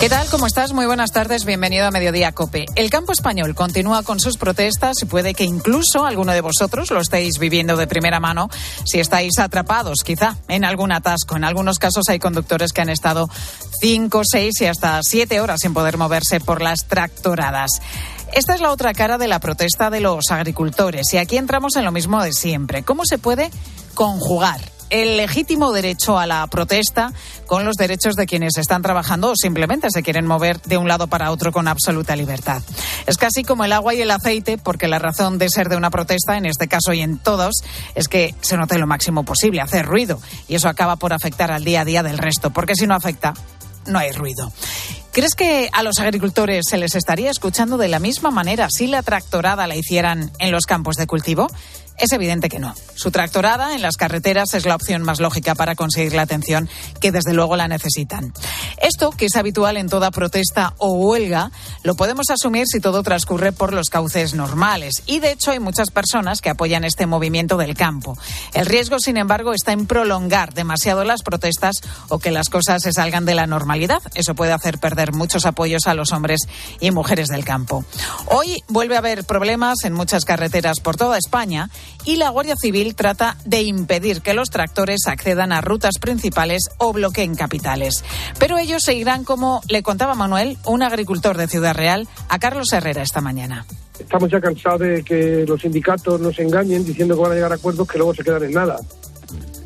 ¿Qué tal? ¿Cómo estás? Muy buenas tardes. Bienvenido a Mediodía Cope. El campo español continúa con sus protestas y puede que incluso alguno de vosotros lo estéis viviendo de primera mano si estáis atrapados, quizá, en algún atasco. En algunos casos hay conductores que han estado cinco, seis y hasta siete horas sin poder moverse por las tractoradas. Esta es la otra cara de la protesta de los agricultores y aquí entramos en lo mismo de siempre. ¿Cómo se puede conjugar el legítimo derecho a la protesta con los derechos de quienes están trabajando o simplemente se quieren mover de un lado para otro con absoluta libertad. Es casi como el agua y el aceite, porque la razón de ser de una protesta, en este caso y en todos, es que se note lo máximo posible, hacer ruido, y eso acaba por afectar al día a día del resto, porque si no afecta, no hay ruido. ¿Crees que a los agricultores se les estaría escuchando de la misma manera si la tractorada la hicieran en los campos de cultivo? Es evidente que no. Su tractorada en las carreteras es la opción más lógica para conseguir la atención que desde luego la necesitan. Esto, que es habitual en toda protesta o huelga, lo podemos asumir si todo transcurre por los cauces normales. Y de hecho hay muchas personas que apoyan este movimiento del campo. El riesgo, sin embargo, está en prolongar demasiado las protestas o que las cosas se salgan de la normalidad. Eso puede hacer perder muchos apoyos a los hombres y mujeres del campo. Hoy vuelve a haber problemas en muchas carreteras por toda España y la Guardia Civil trata de impedir que los tractores accedan a rutas principales o bloqueen capitales. Pero ellos seguirán, como le contaba Manuel, un agricultor de Ciudad Real, a Carlos Herrera esta mañana. Estamos ya cansados de que los sindicatos nos engañen diciendo que van a llegar a acuerdos que luego se quedan en nada.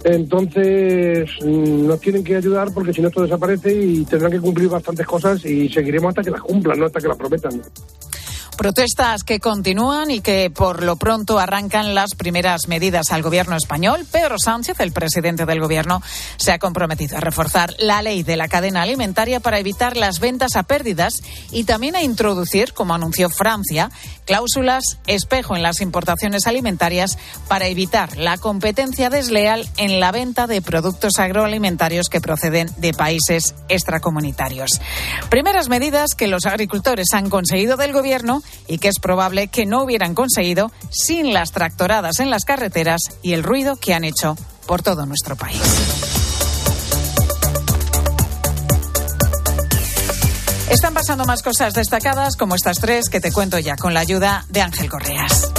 Entonces mm, nos tienen que ayudar porque si no esto desaparece y tendrán que cumplir bastantes cosas y seguiremos hasta que las cumplan, no hasta que las prometan. Protestas que continúan y que por lo pronto arrancan las primeras medidas al gobierno español. Pedro Sánchez, el presidente del gobierno, se ha comprometido a reforzar la ley de la cadena alimentaria para evitar las ventas a pérdidas y también a introducir, como anunció Francia, cláusulas espejo en las importaciones alimentarias para evitar la competencia desleal en la venta de productos agroalimentarios que proceden de países extracomunitarios. Primeras medidas que los agricultores han conseguido del gobierno y que es probable que no hubieran conseguido sin las tractoradas en las carreteras y el ruido que han hecho por todo nuestro país. Están pasando más cosas destacadas como estas tres que te cuento ya con la ayuda de Ángel Correas.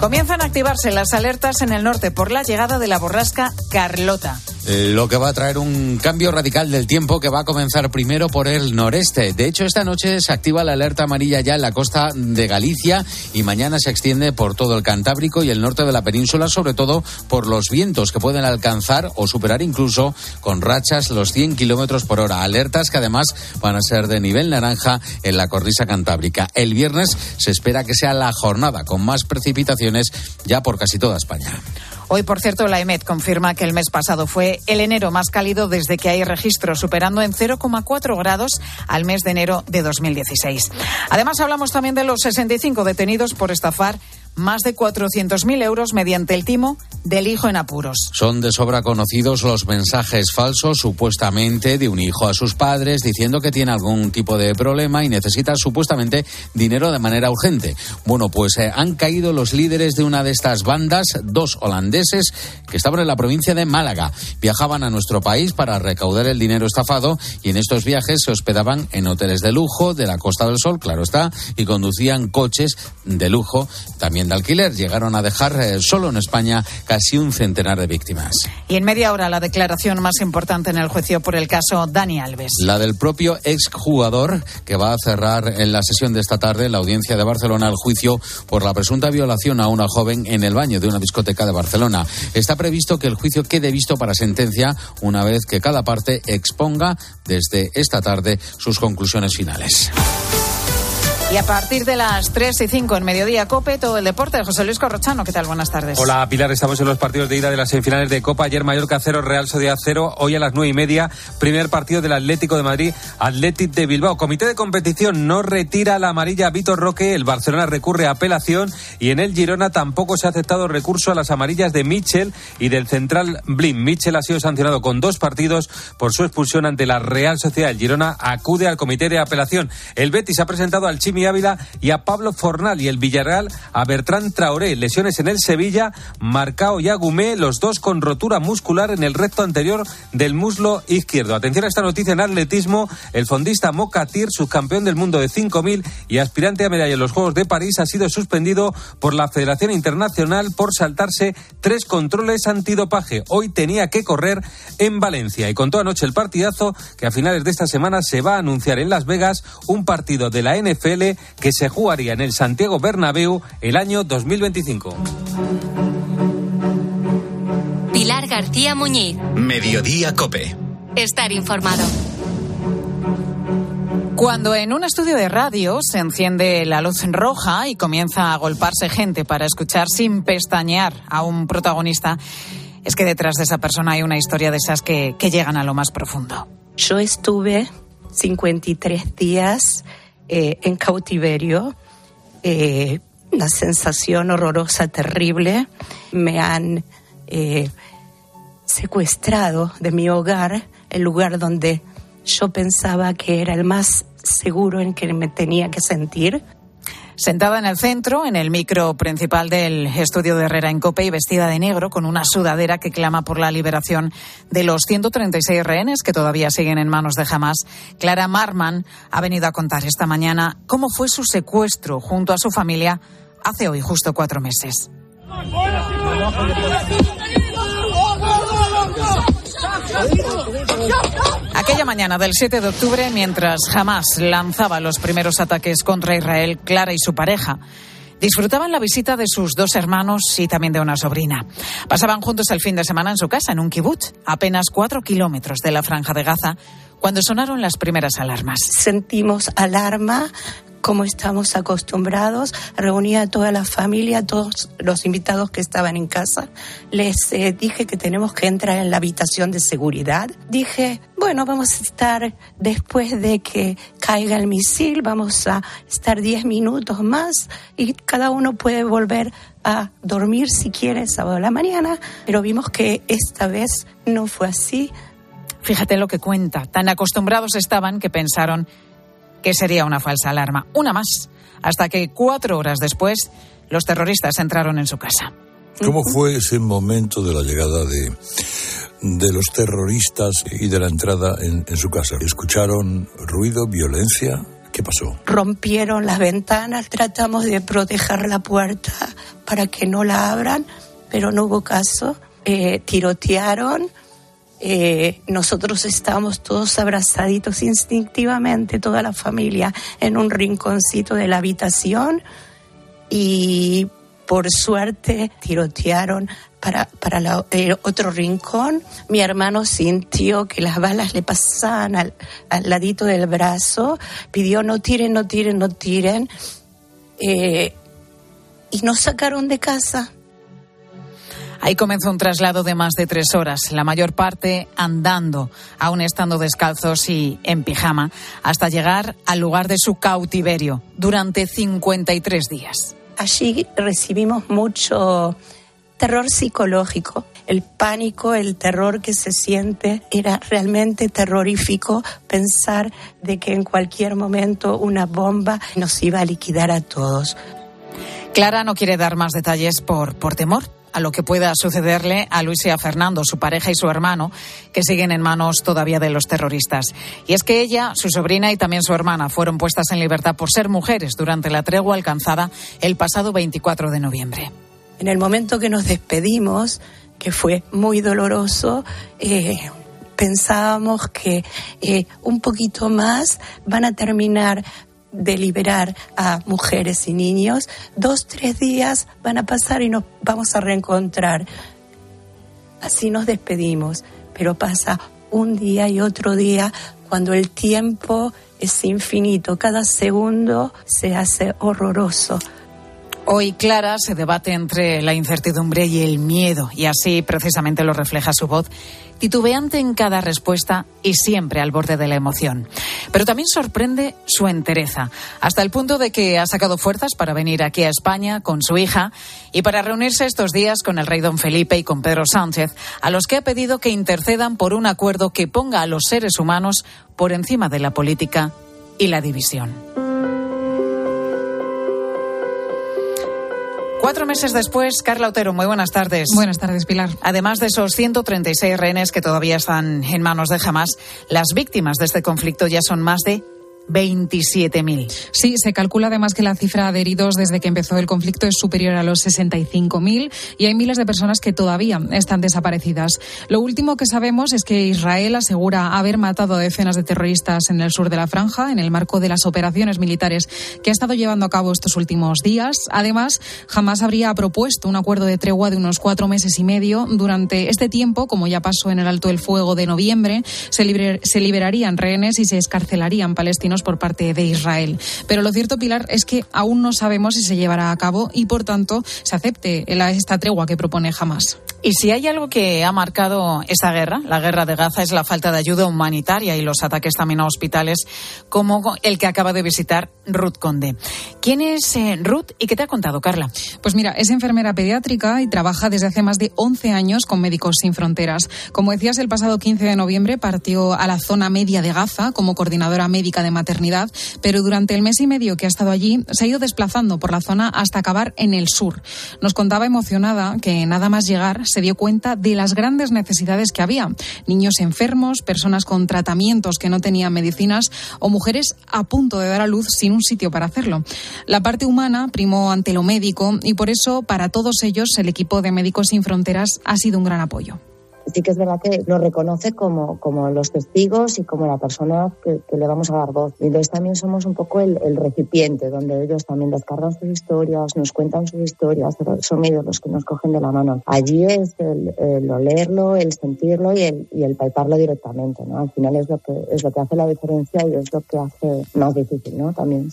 Comienzan a activarse las alertas en el norte por la llegada de la borrasca Carlota lo que va a traer un cambio radical del tiempo que va a comenzar primero por el noreste. De hecho, esta noche se activa la alerta amarilla ya en la costa de Galicia y mañana se extiende por todo el Cantábrico y el norte de la península, sobre todo por los vientos que pueden alcanzar o superar incluso con rachas los 100 kilómetros por hora. Alertas que además van a ser de nivel naranja en la cornisa cantábrica. El viernes se espera que sea la jornada con más precipitaciones ya por casi toda España. Hoy, por cierto, la EMET confirma que el mes pasado fue el enero más cálido desde que hay registro, superando en 0,4 grados al mes de enero de 2016. Además, hablamos también de los 65 detenidos por estafar más de 400.000 euros mediante el timo del hijo en apuros. Son de sobra conocidos los mensajes falsos supuestamente de un hijo a sus padres diciendo que tiene algún tipo de problema y necesita supuestamente dinero de manera urgente. Bueno, pues eh, han caído los líderes de una de estas bandas, dos holandeses que estaban en la provincia de Málaga. Viajaban a nuestro país para recaudar el dinero estafado y en estos viajes se hospedaban en hoteles de lujo de la Costa del Sol, claro está, y conducían coches de lujo también de alquiler. Llegaron a dejar eh, solo en España casi un centenar de víctimas. Y en media hora la declaración más importante en el juicio por el caso Dani Alves. La del propio exjugador que va a cerrar en la sesión de esta tarde la audiencia de Barcelona el juicio por la presunta violación a una joven en el baño de una discoteca de Barcelona. Está previsto que el juicio quede visto para sentencia una vez que cada parte exponga desde esta tarde sus conclusiones finales. Y a partir de las 3 y 5 en Mediodía Cope, todo el deporte. José Luis Corrochano, ¿qué tal? Buenas tardes. Hola Pilar, estamos en los partidos de ida de las semifinales de Copa. Ayer Mallorca 0, Real Sociedad 0. Hoy a las 9 y media, primer partido del Atlético de Madrid, Atlético de Bilbao. Comité de competición no retira la amarilla a Vitor Roque. El Barcelona recurre a apelación y en el Girona tampoco se ha aceptado recurso a las amarillas de Mitchell y del central Blin. Mitchell ha sido sancionado con dos partidos por su expulsión ante la Real Sociedad. El Girona acude al comité de apelación. El Betis ha presentado al Chimi Ávila y a Pablo Fornal y el Villarreal a Bertrán Traoré. Lesiones en el Sevilla, Marcao y Agumé, los dos con rotura muscular en el recto anterior del muslo izquierdo. Atención a esta noticia en atletismo. El fondista Mokatir, subcampeón del mundo de 5.000 y aspirante a medalla en los Juegos de París, ha sido suspendido por la Federación Internacional por saltarse tres controles antidopaje. Hoy tenía que correr en Valencia y contó anoche el partidazo que a finales de esta semana se va a anunciar en Las Vegas un partido de la NFL que se jugaría en el Santiago Bernabéu el año 2025. Pilar García Muñiz. Mediodía Cope. Estar informado. Cuando en un estudio de radio se enciende la luz roja y comienza a golparse gente para escuchar sin pestañear a un protagonista, es que detrás de esa persona hay una historia de esas que, que llegan a lo más profundo. Yo estuve 53 días eh, en cautiverio, eh, una sensación horrorosa, terrible. Me han eh, secuestrado de mi hogar, el lugar donde yo pensaba que era el más seguro en que me tenía que sentir. Sentada en el centro, en el micro principal del estudio de Herrera en Cope y vestida de negro, con una sudadera que clama por la liberación de los 136 rehenes que todavía siguen en manos de Hamas, Clara Marman ha venido a contar esta mañana cómo fue su secuestro junto a su familia hace hoy justo cuatro meses. Mañana del 7 de octubre, mientras Hamas lanzaba los primeros ataques contra Israel, Clara y su pareja disfrutaban la visita de sus dos hermanos y también de una sobrina. Pasaban juntos el fin de semana en su casa, en un kibutz, apenas cuatro kilómetros de la franja de Gaza, cuando sonaron las primeras alarmas. Sentimos alarma, como estamos acostumbrados, reuní a toda la familia, a todos los invitados que estaban en casa. Les eh, dije que tenemos que entrar en la habitación de seguridad. Dije, bueno, vamos a estar después de que caiga el misil, vamos a estar 10 minutos más y cada uno puede volver a dormir si quiere sábado a la mañana, pero vimos que esta vez no fue así. Fíjate lo que cuenta. Tan acostumbrados estaban que pensaron que sería una falsa alarma. Una más. Hasta que cuatro horas después los terroristas entraron en su casa. ¿Cómo fue ese momento de la llegada de, de los terroristas y de la entrada en, en su casa? ¿Escucharon ruido, violencia? ¿Qué pasó? Rompieron las ventanas, tratamos de proteger la puerta para que no la abran, pero no hubo caso. Eh, tirotearon, eh, nosotros estábamos todos abrazaditos instintivamente, toda la familia, en un rinconcito de la habitación y por suerte tirotearon para, para otro rincón. Mi hermano sintió que las balas le pasaban al, al ladito del brazo, pidió no tiren, no tiren, no tiren. Eh, y nos sacaron de casa. Ahí comenzó un traslado de más de tres horas, la mayor parte andando, aún estando descalzos y en pijama, hasta llegar al lugar de su cautiverio durante 53 días. Allí recibimos mucho terror psicológico. El pánico, el terror que se siente, era realmente terrorífico pensar de que en cualquier momento una bomba nos iba a liquidar a todos. Clara no quiere dar más detalles por, por temor a lo que pueda sucederle a Luis y a Fernando, su pareja y su hermano, que siguen en manos todavía de los terroristas. Y es que ella, su sobrina y también su hermana fueron puestas en libertad por ser mujeres durante la tregua alcanzada el pasado 24 de noviembre. En el momento que nos despedimos, que fue muy doloroso, eh, pensábamos que eh, un poquito más van a terminar de liberar a mujeres y niños, dos, tres días van a pasar y nos vamos a reencontrar. Así nos despedimos, pero pasa un día y otro día cuando el tiempo es infinito, cada segundo se hace horroroso. Hoy Clara se debate entre la incertidumbre y el miedo, y así precisamente lo refleja su voz, titubeante en cada respuesta y siempre al borde de la emoción. Pero también sorprende su entereza, hasta el punto de que ha sacado fuerzas para venir aquí a España con su hija y para reunirse estos días con el rey don Felipe y con Pedro Sánchez, a los que ha pedido que intercedan por un acuerdo que ponga a los seres humanos por encima de la política y la división. Cuatro meses después, Carla Otero, muy buenas tardes. Buenas tardes, Pilar. Además de esos 136 rehenes que todavía están en manos de Hamas, las víctimas de este conflicto ya son más de 27.000. Sí, se calcula además que la cifra de heridos desde que empezó el conflicto es superior a los 65.000 y hay miles de personas que todavía están desaparecidas. Lo último que sabemos es que Israel asegura haber matado a decenas de terroristas en el sur de la franja en el marco de las operaciones militares que ha estado llevando a cabo estos últimos días. Además, jamás habría propuesto un acuerdo de tregua de unos cuatro meses y medio. Durante este tiempo, como ya pasó en el alto el fuego de noviembre, se, se liberarían rehenes y se escarcelarían palestinos por parte de Israel. Pero lo cierto, Pilar, es que aún no sabemos si se llevará a cabo y, por tanto, se acepte esta tregua que propone Hamas. Y si hay algo que ha marcado esta guerra, la guerra de Gaza, es la falta de ayuda humanitaria y los ataques también a hospitales, como el que acaba de visitar Ruth Conde. ¿Quién es eh, Ruth y qué te ha contado, Carla? Pues mira, es enfermera pediátrica y trabaja desde hace más de 11 años con Médicos Sin Fronteras. Como decías, el pasado 15 de noviembre partió a la zona media de Gaza como coordinadora médica de maternidad, pero durante el mes y medio que ha estado allí se ha ido desplazando por la zona hasta acabar en el sur. Nos contaba emocionada que nada más llegar se dio cuenta de las grandes necesidades que había. Niños enfermos, personas con tratamientos que no tenían medicinas o mujeres a punto de dar a luz sin un sitio para hacerlo. La parte humana primó ante lo médico y por eso para todos ellos el equipo de Médicos Sin Fronteras ha sido un gran apoyo sí que es verdad que nos reconoce como, como los testigos y como la persona que, que, le vamos a dar voz. Y entonces también somos un poco el, el, recipiente donde ellos también descargan sus historias, nos cuentan sus historias, son ellos los que nos cogen de la mano. Allí es el, el olerlo, el sentirlo y el, y el palparlo directamente. ¿no? Al final es lo, que, es lo que hace la diferencia y es lo que hace más difícil ¿no? también.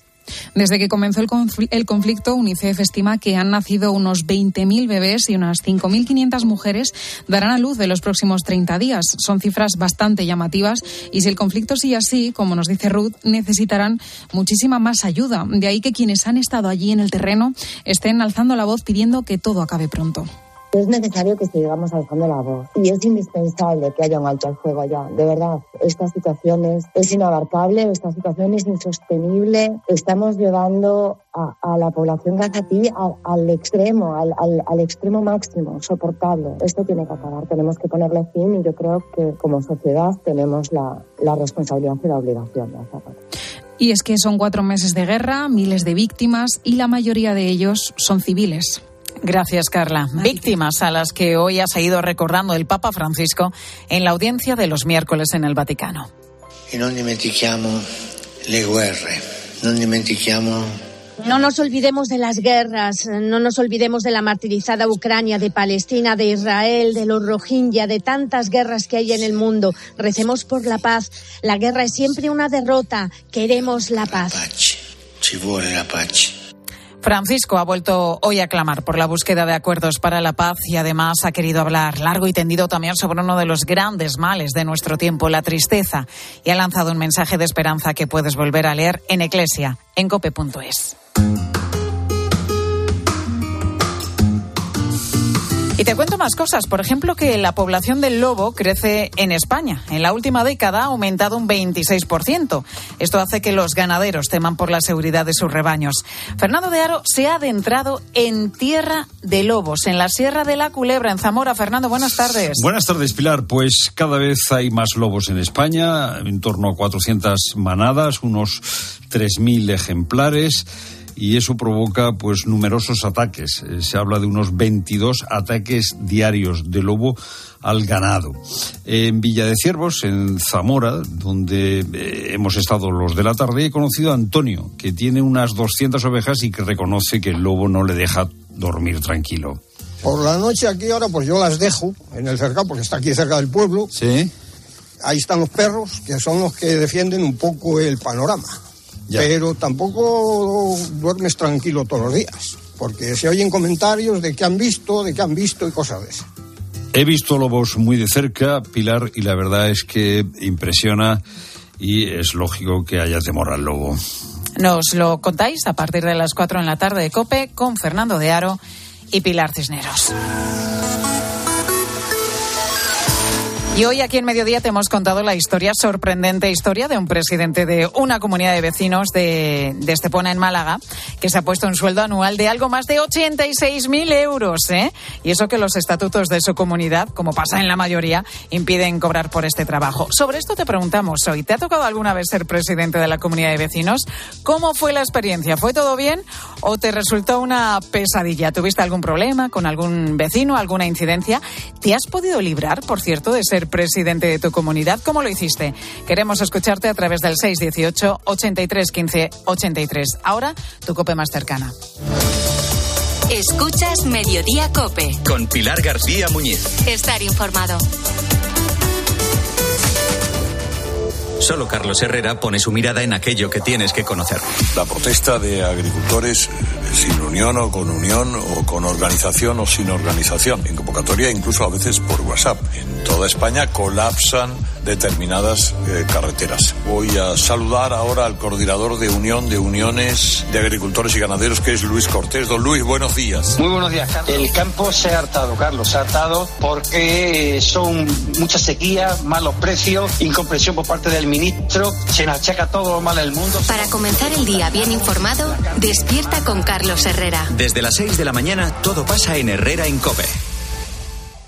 Desde que comenzó el, conflicto, UNICEF estima que han nacido unos 20.000 bebés y unas 5.500 mujeres darán a luz en los próximos 30 días. Son cifras bastante llamativas y si el conflicto sigue así, como nos dice Ruth, necesitarán muchísima más ayuda. De ahí que quienes han estado allí en el terreno estén alzando la voz pidiendo que todo acabe pronto. Es necesario que sigamos alzando la voz y es indispensable que haya un alto al fuego allá. De verdad, esta situación es, inabarcable, esta situación es insostenible. Estamos llevando a, la población gazatí al, extremo, al, extremo máximo, soportable. Esto tiene que acabar, tenemos que ponerle fin y yo creo que como sociedad tenemos la, la responsabilidad y la obligación de hacerlo. Y es que son cuatro meses de guerra, miles de víctimas y la mayoría de ellos son civiles. Gracias, Carla. Víctimas a las que hoy ha seguido recordando el Papa Francisco en la audiencia de los miércoles en el Vaticano. Y no dimentichiamo le guerre, no nos olvidemos de las guerras, no nos olvidemos de la martirizada Ucrania, de Palestina, de Israel, de los Rohingya, de tantas guerras que hay en el mundo. Recemos por la paz. La guerra es siempre una derrota. Queremos la paz. La paz. Francisco ha vuelto hoy a clamar por la búsqueda de acuerdos para la paz y además ha querido hablar largo y tendido también sobre uno de los grandes males de nuestro tiempo, la tristeza, y ha lanzado un mensaje de esperanza que puedes volver a leer en Eclesia, en cope.es. Y te cuento más cosas. Por ejemplo, que la población del lobo crece en España. En la última década ha aumentado un 26%. Esto hace que los ganaderos teman por la seguridad de sus rebaños. Fernando de Aro se ha adentrado en tierra de lobos, en la Sierra de la Culebra, en Zamora. Fernando, buenas tardes. Buenas tardes, Pilar. Pues cada vez hay más lobos en España, en torno a 400 manadas, unos 3.000 ejemplares y eso provoca pues numerosos ataques. Eh, se habla de unos 22 ataques diarios de lobo al ganado. En Villa de Ciervos, en Zamora, donde eh, hemos estado los de la tarde, he conocido a Antonio, que tiene unas 200 ovejas y que reconoce que el lobo no le deja dormir tranquilo. Por la noche aquí ahora pues yo las dejo en el cercado porque está aquí cerca del pueblo. Sí. Ahí están los perros que son los que defienden un poco el panorama. Pero tampoco duermes tranquilo todos los días, porque se oyen comentarios de que han visto, de que han visto y cosas de eso. He visto lobos muy de cerca, Pilar, y la verdad es que impresiona y es lógico que haya temor al lobo. Nos lo contáis a partir de las 4 en la tarde de Cope con Fernando de Aro y Pilar Cisneros. Y hoy aquí en Mediodía te hemos contado la historia, sorprendente historia de un presidente de una comunidad de vecinos de, Estepona en Málaga que se ha puesto un sueldo anual de algo más de 86.000 euros. ¿eh? Y eso que los estatutos de su comunidad, como pasa en la mayoría, impiden cobrar por este trabajo. Sobre esto te preguntamos hoy, ¿te ha tocado alguna vez ser presidente de la comunidad de vecinos? ¿Cómo fue la experiencia? ¿Fue todo bien o te resultó una pesadilla? ¿Tuviste algún problema con algún vecino, alguna incidencia? ¿Te has podido librar, por cierto, de ser presidente de tu comunidad. ¿Cómo lo hiciste? Queremos escucharte a través del 618 83 15 83. Ahora, tu cope más cercana. Escuchas Mediodía Cope. Con Pilar García Muñiz. Estar informado. Solo Carlos Herrera pone su mirada en aquello que tienes que conocer. La protesta de agricultores eh, sin unión o con unión o con organización o sin organización. En convocatoria incluso a veces por WhatsApp. En toda España colapsan determinadas eh, carreteras. Voy a saludar ahora al coordinador de Unión de Uniones de Agricultores y Ganaderos, que es Luis Cortés. Don Luis, buenos días. Muy buenos días, Carlos. El campo se ha hartado, Carlos, se ha hartado porque son mucha sequía, malos precios, incomprensión por parte del ministro, se nos achaca todo lo mal del mundo. Para comenzar el día bien informado, despierta con Carlos Herrera. Desde las 6 de la mañana, todo pasa en Herrera en Cope.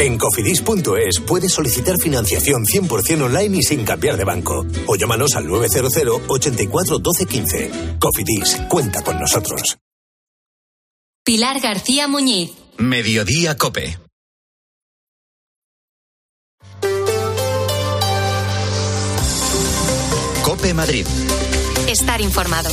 En cofidis.es puedes solicitar financiación 100% online y sin cambiar de banco. O llámanos al 900 84 12 15. Cofidis, cuenta con nosotros. Pilar García Muñiz. Mediodía Cope. Cope Madrid. Estar informado.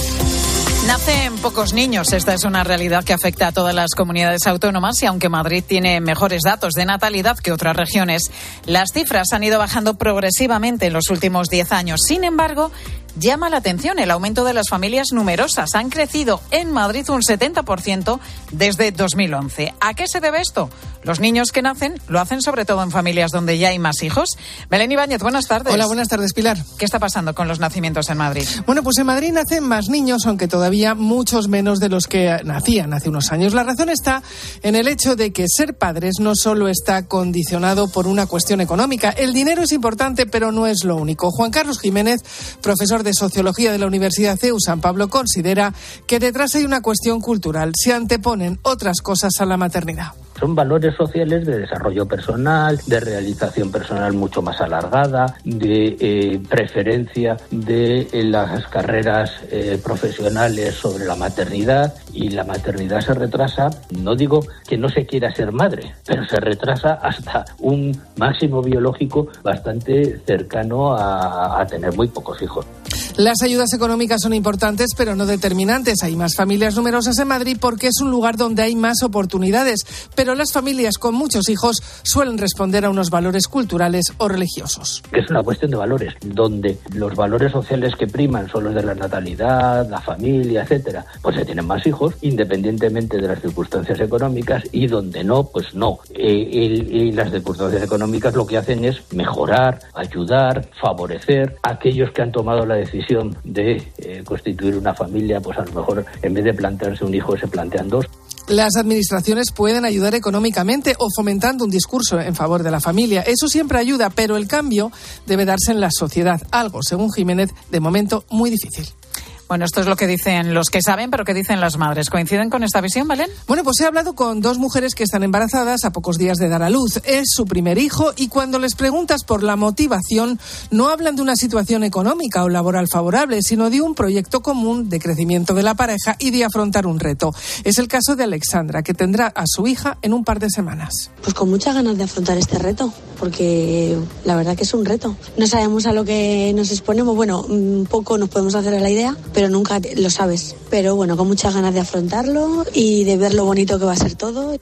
Nacen pocos niños. Esta es una realidad que afecta a todas las comunidades autónomas y aunque Madrid tiene mejores datos de natalidad que otras regiones, las cifras han ido bajando progresivamente en los últimos 10 años. Sin embargo, llama la atención el aumento de las familias numerosas. Han crecido en Madrid un 70% desde 2011. ¿A qué se debe esto? Los niños que nacen lo hacen sobre todo en familias donde ya hay más hijos. Belén Ibáñez, buenas tardes. Hola, buenas tardes, Pilar. ¿Qué está pasando con los nacimientos en Madrid? Bueno, pues en Madrid nacen más niños, aunque todavía muchos menos de los que nacían hace unos años. La razón está en el hecho de que ser padres no solo está condicionado por una cuestión económica. El dinero es importante, pero no es lo único. Juan Carlos Jiménez, profesor de Sociología de la Universidad CEU San Pablo, considera que detrás hay una cuestión cultural. Se anteponen otras cosas a la maternidad. Son valores sociales de desarrollo personal, de realización personal mucho más alargada, de eh, preferencia de eh, las carreras eh, profesionales sobre la maternidad y la maternidad se retrasa, no digo que no se quiera ser madre, pero se retrasa hasta un máximo biológico bastante cercano a, a tener muy pocos hijos. Las ayudas económicas son importantes, pero no determinantes. Hay más familias numerosas en Madrid porque es un lugar donde hay más oportunidades, pero las familias con muchos hijos suelen responder a unos valores culturales o religiosos. Es una cuestión de valores, donde los valores sociales que priman son los de la natalidad, la familia, etcétera, pues se tienen más hijos, independientemente de las circunstancias económicas, y donde no, pues no. Eh, y las circunstancias económicas lo que hacen es mejorar, ayudar, favorecer a aquellos que han tomado la decisión de eh, constituir una familia, pues a lo mejor en vez de plantearse un hijo se plantean dos. Las administraciones pueden ayudar económicamente o fomentando un discurso en favor de la familia. Eso siempre ayuda, pero el cambio debe darse en la sociedad, algo, según Jiménez, de momento muy difícil. Bueno, esto es lo que dicen los que saben, pero ¿qué dicen las madres? ¿Coinciden con esta visión, Valen? Bueno, pues he hablado con dos mujeres que están embarazadas a pocos días de dar a luz. Es su primer hijo y cuando les preguntas por la motivación, no hablan de una situación económica o laboral favorable, sino de un proyecto común de crecimiento de la pareja y de afrontar un reto. Es el caso de Alexandra, que tendrá a su hija en un par de semanas. Pues con muchas ganas de afrontar este reto, porque la verdad que es un reto. No sabemos a lo que nos exponemos. Bueno, un poco nos podemos hacer a la idea, pero nunca lo sabes. Pero bueno, con muchas ganas de afrontarlo y de ver lo bonito que va a ser todo.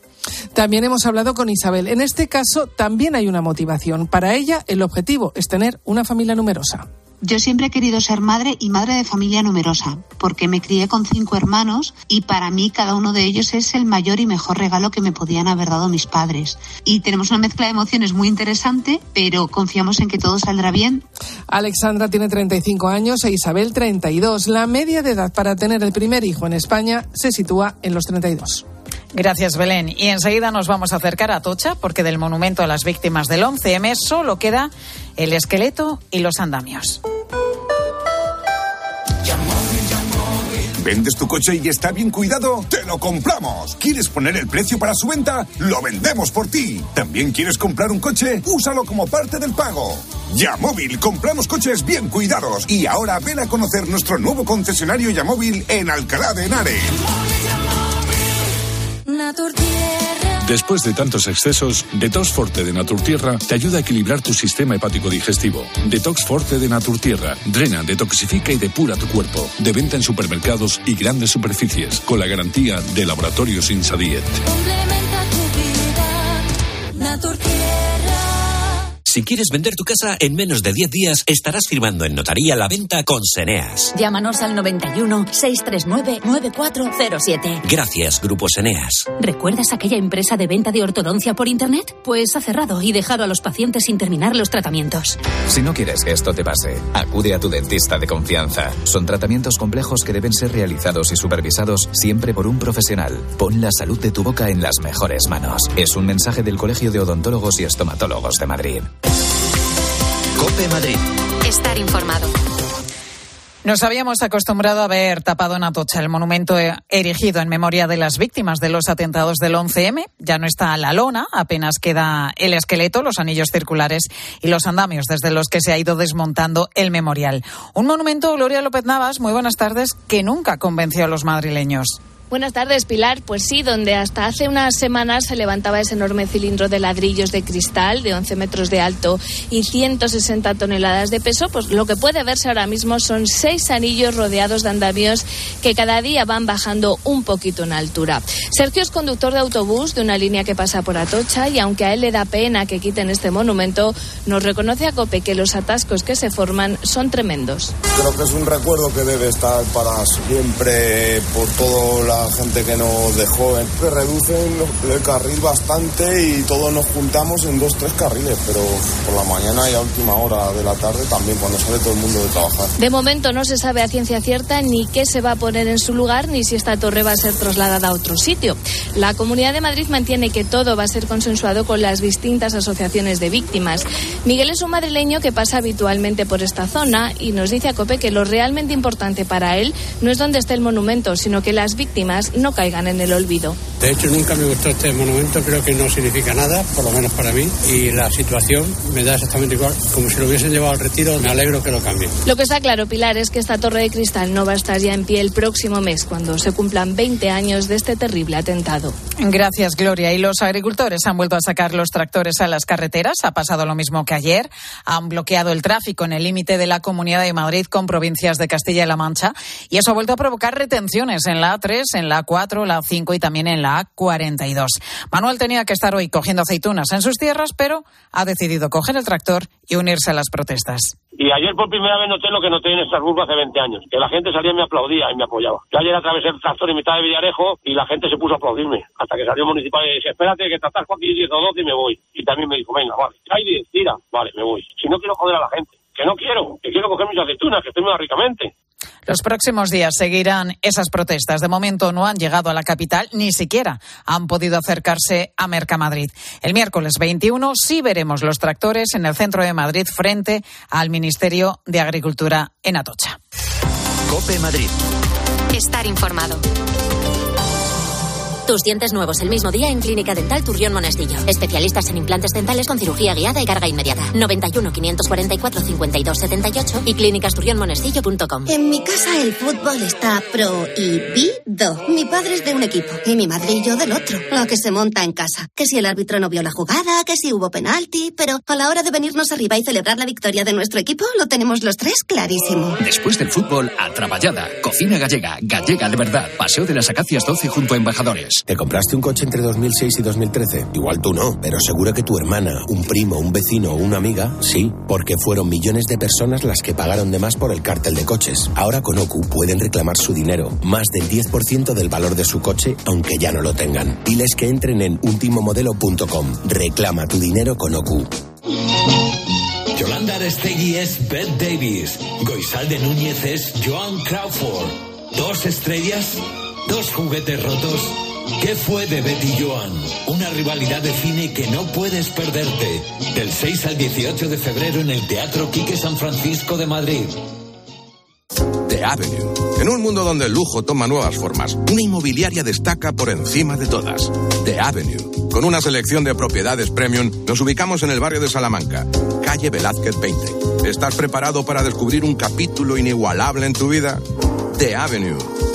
También hemos hablado con Isabel. En este caso también hay una motivación. Para ella el objetivo es tener una familia numerosa. Yo siempre he querido ser madre y madre de familia numerosa, porque me crié con cinco hermanos y para mí cada uno de ellos es el mayor y mejor regalo que me podían haber dado mis padres. Y tenemos una mezcla de emociones muy interesante, pero confiamos en que todo saldrá bien. Alexandra tiene 35 años e Isabel 32. La media de edad para tener el primer hijo en España se sitúa en los 32. Gracias, Belén. Y enseguida nos vamos a acercar a Tocha, porque del monumento a las víctimas del 11M solo queda el esqueleto y los andamios. ¿Vendes tu coche y está bien cuidado? ¡Te lo compramos! ¿Quieres poner el precio para su venta? ¡Lo vendemos por ti! ¿También quieres comprar un coche? Úsalo como parte del pago. Yamóvil, compramos coches bien cuidados. Y ahora ven a conocer nuestro nuevo concesionario Yamóvil en Alcalá de Henares. Después de tantos excesos, Detox Forte de Naturtierra te ayuda a equilibrar tu sistema hepático digestivo. Detox Forte de Naturtierra drena, detoxifica y depura tu cuerpo. De venta en supermercados y grandes superficies, con la garantía de Laboratorios Insadiet. Si quieres vender tu casa en menos de 10 días, estarás firmando en notaría la venta con Seneas. Llámanos al 91 639 9407. Gracias, Grupo Seneas. ¿Recuerdas aquella empresa de venta de ortodoncia por internet? Pues ha cerrado y dejado a los pacientes sin terminar los tratamientos. Si no quieres que esto te pase, acude a tu dentista de confianza. Son tratamientos complejos que deben ser realizados y supervisados siempre por un profesional. Pon la salud de tu boca en las mejores manos. Es un mensaje del Colegio de Odontólogos y Estomatólogos de Madrid. Cope Madrid. Estar informado. Nos habíamos acostumbrado a ver tapado en Atocha el monumento erigido en memoria de las víctimas de los atentados del 11M. Ya no está la lona, apenas queda el esqueleto, los anillos circulares y los andamios desde los que se ha ido desmontando el memorial. Un monumento, Gloria López Navas, muy buenas tardes, que nunca convenció a los madrileños. Buenas tardes, Pilar. Pues sí, donde hasta hace unas semanas se levantaba ese enorme cilindro de ladrillos de cristal de 11 metros de alto y 160 toneladas de peso, pues lo que puede verse ahora mismo son seis anillos rodeados de andamios que cada día van bajando un poquito en altura. Sergio es conductor de autobús de una línea que pasa por Atocha y aunque a él le da pena que quiten este monumento, nos reconoce a Cope que los atascos que se forman son tremendos. Creo que es un recuerdo que debe estar para siempre por todo la gente que nos dejó. Que reducen el carril bastante y todos nos juntamos en dos, tres carriles, pero por la mañana y a última hora de la tarde también, cuando sale todo el mundo de trabajar. De momento no se sabe a ciencia cierta ni qué se va a poner en su lugar ni si esta torre va a ser trasladada a otro sitio. La Comunidad de Madrid mantiene que todo va a ser consensuado con las distintas asociaciones de víctimas. Miguel es un madrileño que pasa habitualmente por esta zona y nos dice a Cope que lo realmente importante para él no es dónde está el monumento, sino que las víctimas no caigan en el olvido. De hecho, nunca me gustó este monumento, creo que no significa nada, por lo menos para mí, y la situación me da exactamente igual. Como si lo hubiesen llevado al retiro, me alegro que lo cambien. Lo que está claro, Pilar, es que esta torre de cristal no va a estar ya en pie el próximo mes, cuando se cumplan 20 años de este terrible atentado. Gracias, Gloria. Y los agricultores han vuelto a sacar los tractores a las carreteras. Ha pasado lo mismo que ayer. Han bloqueado el tráfico en el límite de la Comunidad de Madrid con provincias de Castilla y La Mancha. Y eso ha vuelto a provocar retenciones en la A3, en la A4, la A5 y también en la A42. Manuel tenía que estar hoy cogiendo aceitunas en sus tierras, pero ha decidido coger el tractor y unirse a las protestas. Y ayer por primera vez noté lo que noté en Estrasburgo hace 20 años, que la gente salía y me aplaudía y me apoyaba. Yo ayer atravesé el tractor en mitad de Villarejo y la gente se puso a aplaudirme, hasta que salió el municipal y dije, espérate que te atasco aquí 10 o 12 y me voy. Y también me dijo, venga, vale, hay 10, tira, vale, me voy. Si no quiero joder a la gente, que no quiero, que quiero coger mis aceitunas, que estoy muy ricamente. Los próximos días seguirán esas protestas. De momento no han llegado a la capital, ni siquiera han podido acercarse a Mercamadrid. El miércoles 21 sí veremos los tractores en el centro de Madrid frente al Ministerio de Agricultura en Atocha. Cope Madrid. Estar informado. Tus dientes nuevos el mismo día en Clínica Dental Turrión Monestillo. Especialistas en implantes dentales con cirugía guiada y carga inmediata. 91 544 52 78 y clínicasturrionmonestillo.com. En mi casa el fútbol está prohibido. Mi padre es de un equipo y mi madre y yo del otro. Lo que se monta en casa. Que si el árbitro no vio la jugada, que si hubo penalti, pero a la hora de venirnos arriba y celebrar la victoria de nuestro equipo, lo tenemos los tres clarísimo. Después del fútbol, a Traballada. Cocina gallega, gallega de verdad. Paseo de las Acacias 12 junto a Embajadores. ¿Te compraste un coche entre 2006 y 2013? Igual tú no, pero seguro que tu hermana, un primo, un vecino o una amiga, sí, porque fueron millones de personas las que pagaron de más por el cártel de coches. Ahora con OCU pueden reclamar su dinero, más del 10% del valor de su coche, aunque ya no lo tengan. Diles que entren en ultimomodelo.com. Reclama tu dinero con OCU. Yolanda Arestegui es Beth Davis. Goizalde Núñez es Joan Crawford. Dos estrellas, dos juguetes rotos. ¿Qué fue de Betty Joan? Una rivalidad de cine que no puedes perderte. Del 6 al 18 de febrero en el Teatro Quique San Francisco de Madrid. The Avenue. En un mundo donde el lujo toma nuevas formas, una inmobiliaria destaca por encima de todas. The Avenue. Con una selección de propiedades premium, nos ubicamos en el barrio de Salamanca, calle Velázquez 20. ¿Estás preparado para descubrir un capítulo inigualable en tu vida? The Avenue.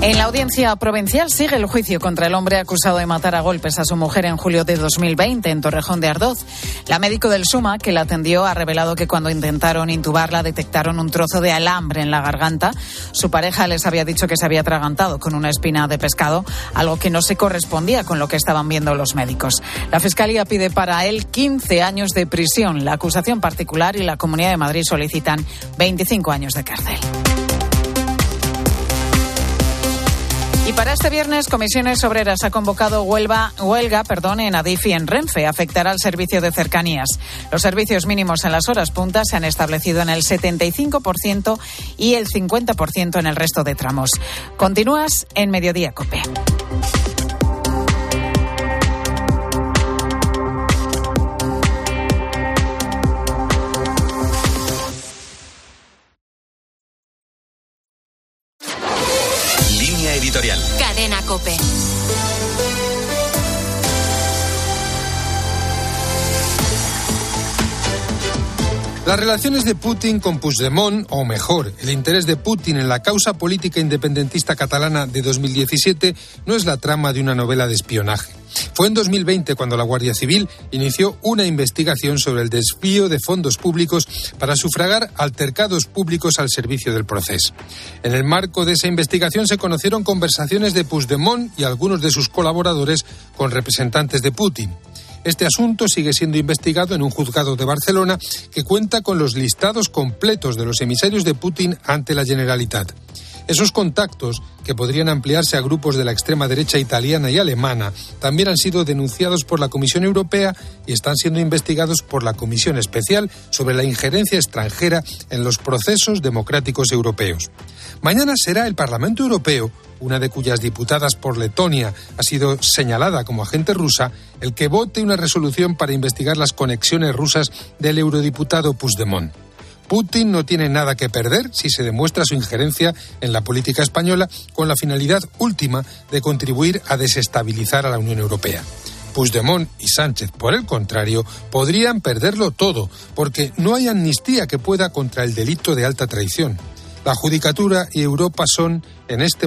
En la audiencia provincial sigue el juicio contra el hombre acusado de matar a golpes a su mujer en julio de 2020 en Torrejón de Ardoz. La médico del Suma, que la atendió, ha revelado que cuando intentaron intubarla detectaron un trozo de alambre en la garganta. Su pareja les había dicho que se había atragantado con una espina de pescado, algo que no se correspondía con lo que estaban viendo los médicos. La Fiscalía pide para él 15 años de prisión. La acusación particular y la Comunidad de Madrid solicitan 25 años de cárcel. Para este viernes, Comisiones Obreras ha convocado huelga, huelga perdón, en Adif y en Renfe. Afectará al servicio de cercanías. Los servicios mínimos en las horas puntas se han establecido en el 75% y el 50% en el resto de tramos. Continúas en Mediodía Cope. Las relaciones de Putin con Puigdemont, o mejor, el interés de Putin en la causa política independentista catalana de 2017, no es la trama de una novela de espionaje. Fue en 2020 cuando la Guardia Civil inició una investigación sobre el desvío de fondos públicos para sufragar altercados públicos al servicio del proceso. En el marco de esa investigación se conocieron conversaciones de Puigdemont y algunos de sus colaboradores con representantes de Putin. Este asunto sigue siendo investigado en un juzgado de Barcelona que cuenta con los listados completos de los emisarios de Putin ante la Generalitat. Esos contactos, que podrían ampliarse a grupos de la extrema derecha italiana y alemana, también han sido denunciados por la Comisión Europea y están siendo investigados por la Comisión Especial sobre la injerencia extranjera en los procesos democráticos europeos. Mañana será el Parlamento Europeo, una de cuyas diputadas por Letonia ha sido señalada como agente rusa, el que vote una resolución para investigar las conexiones rusas del eurodiputado Puigdemont. Putin no tiene nada que perder si se demuestra su injerencia en la política española con la finalidad última de contribuir a desestabilizar a la Unión Europea. Puigdemont y Sánchez, por el contrario, podrían perderlo todo, porque no hay amnistía que pueda contra el delito de alta traición. La Judicatura y Europa son, en este momento,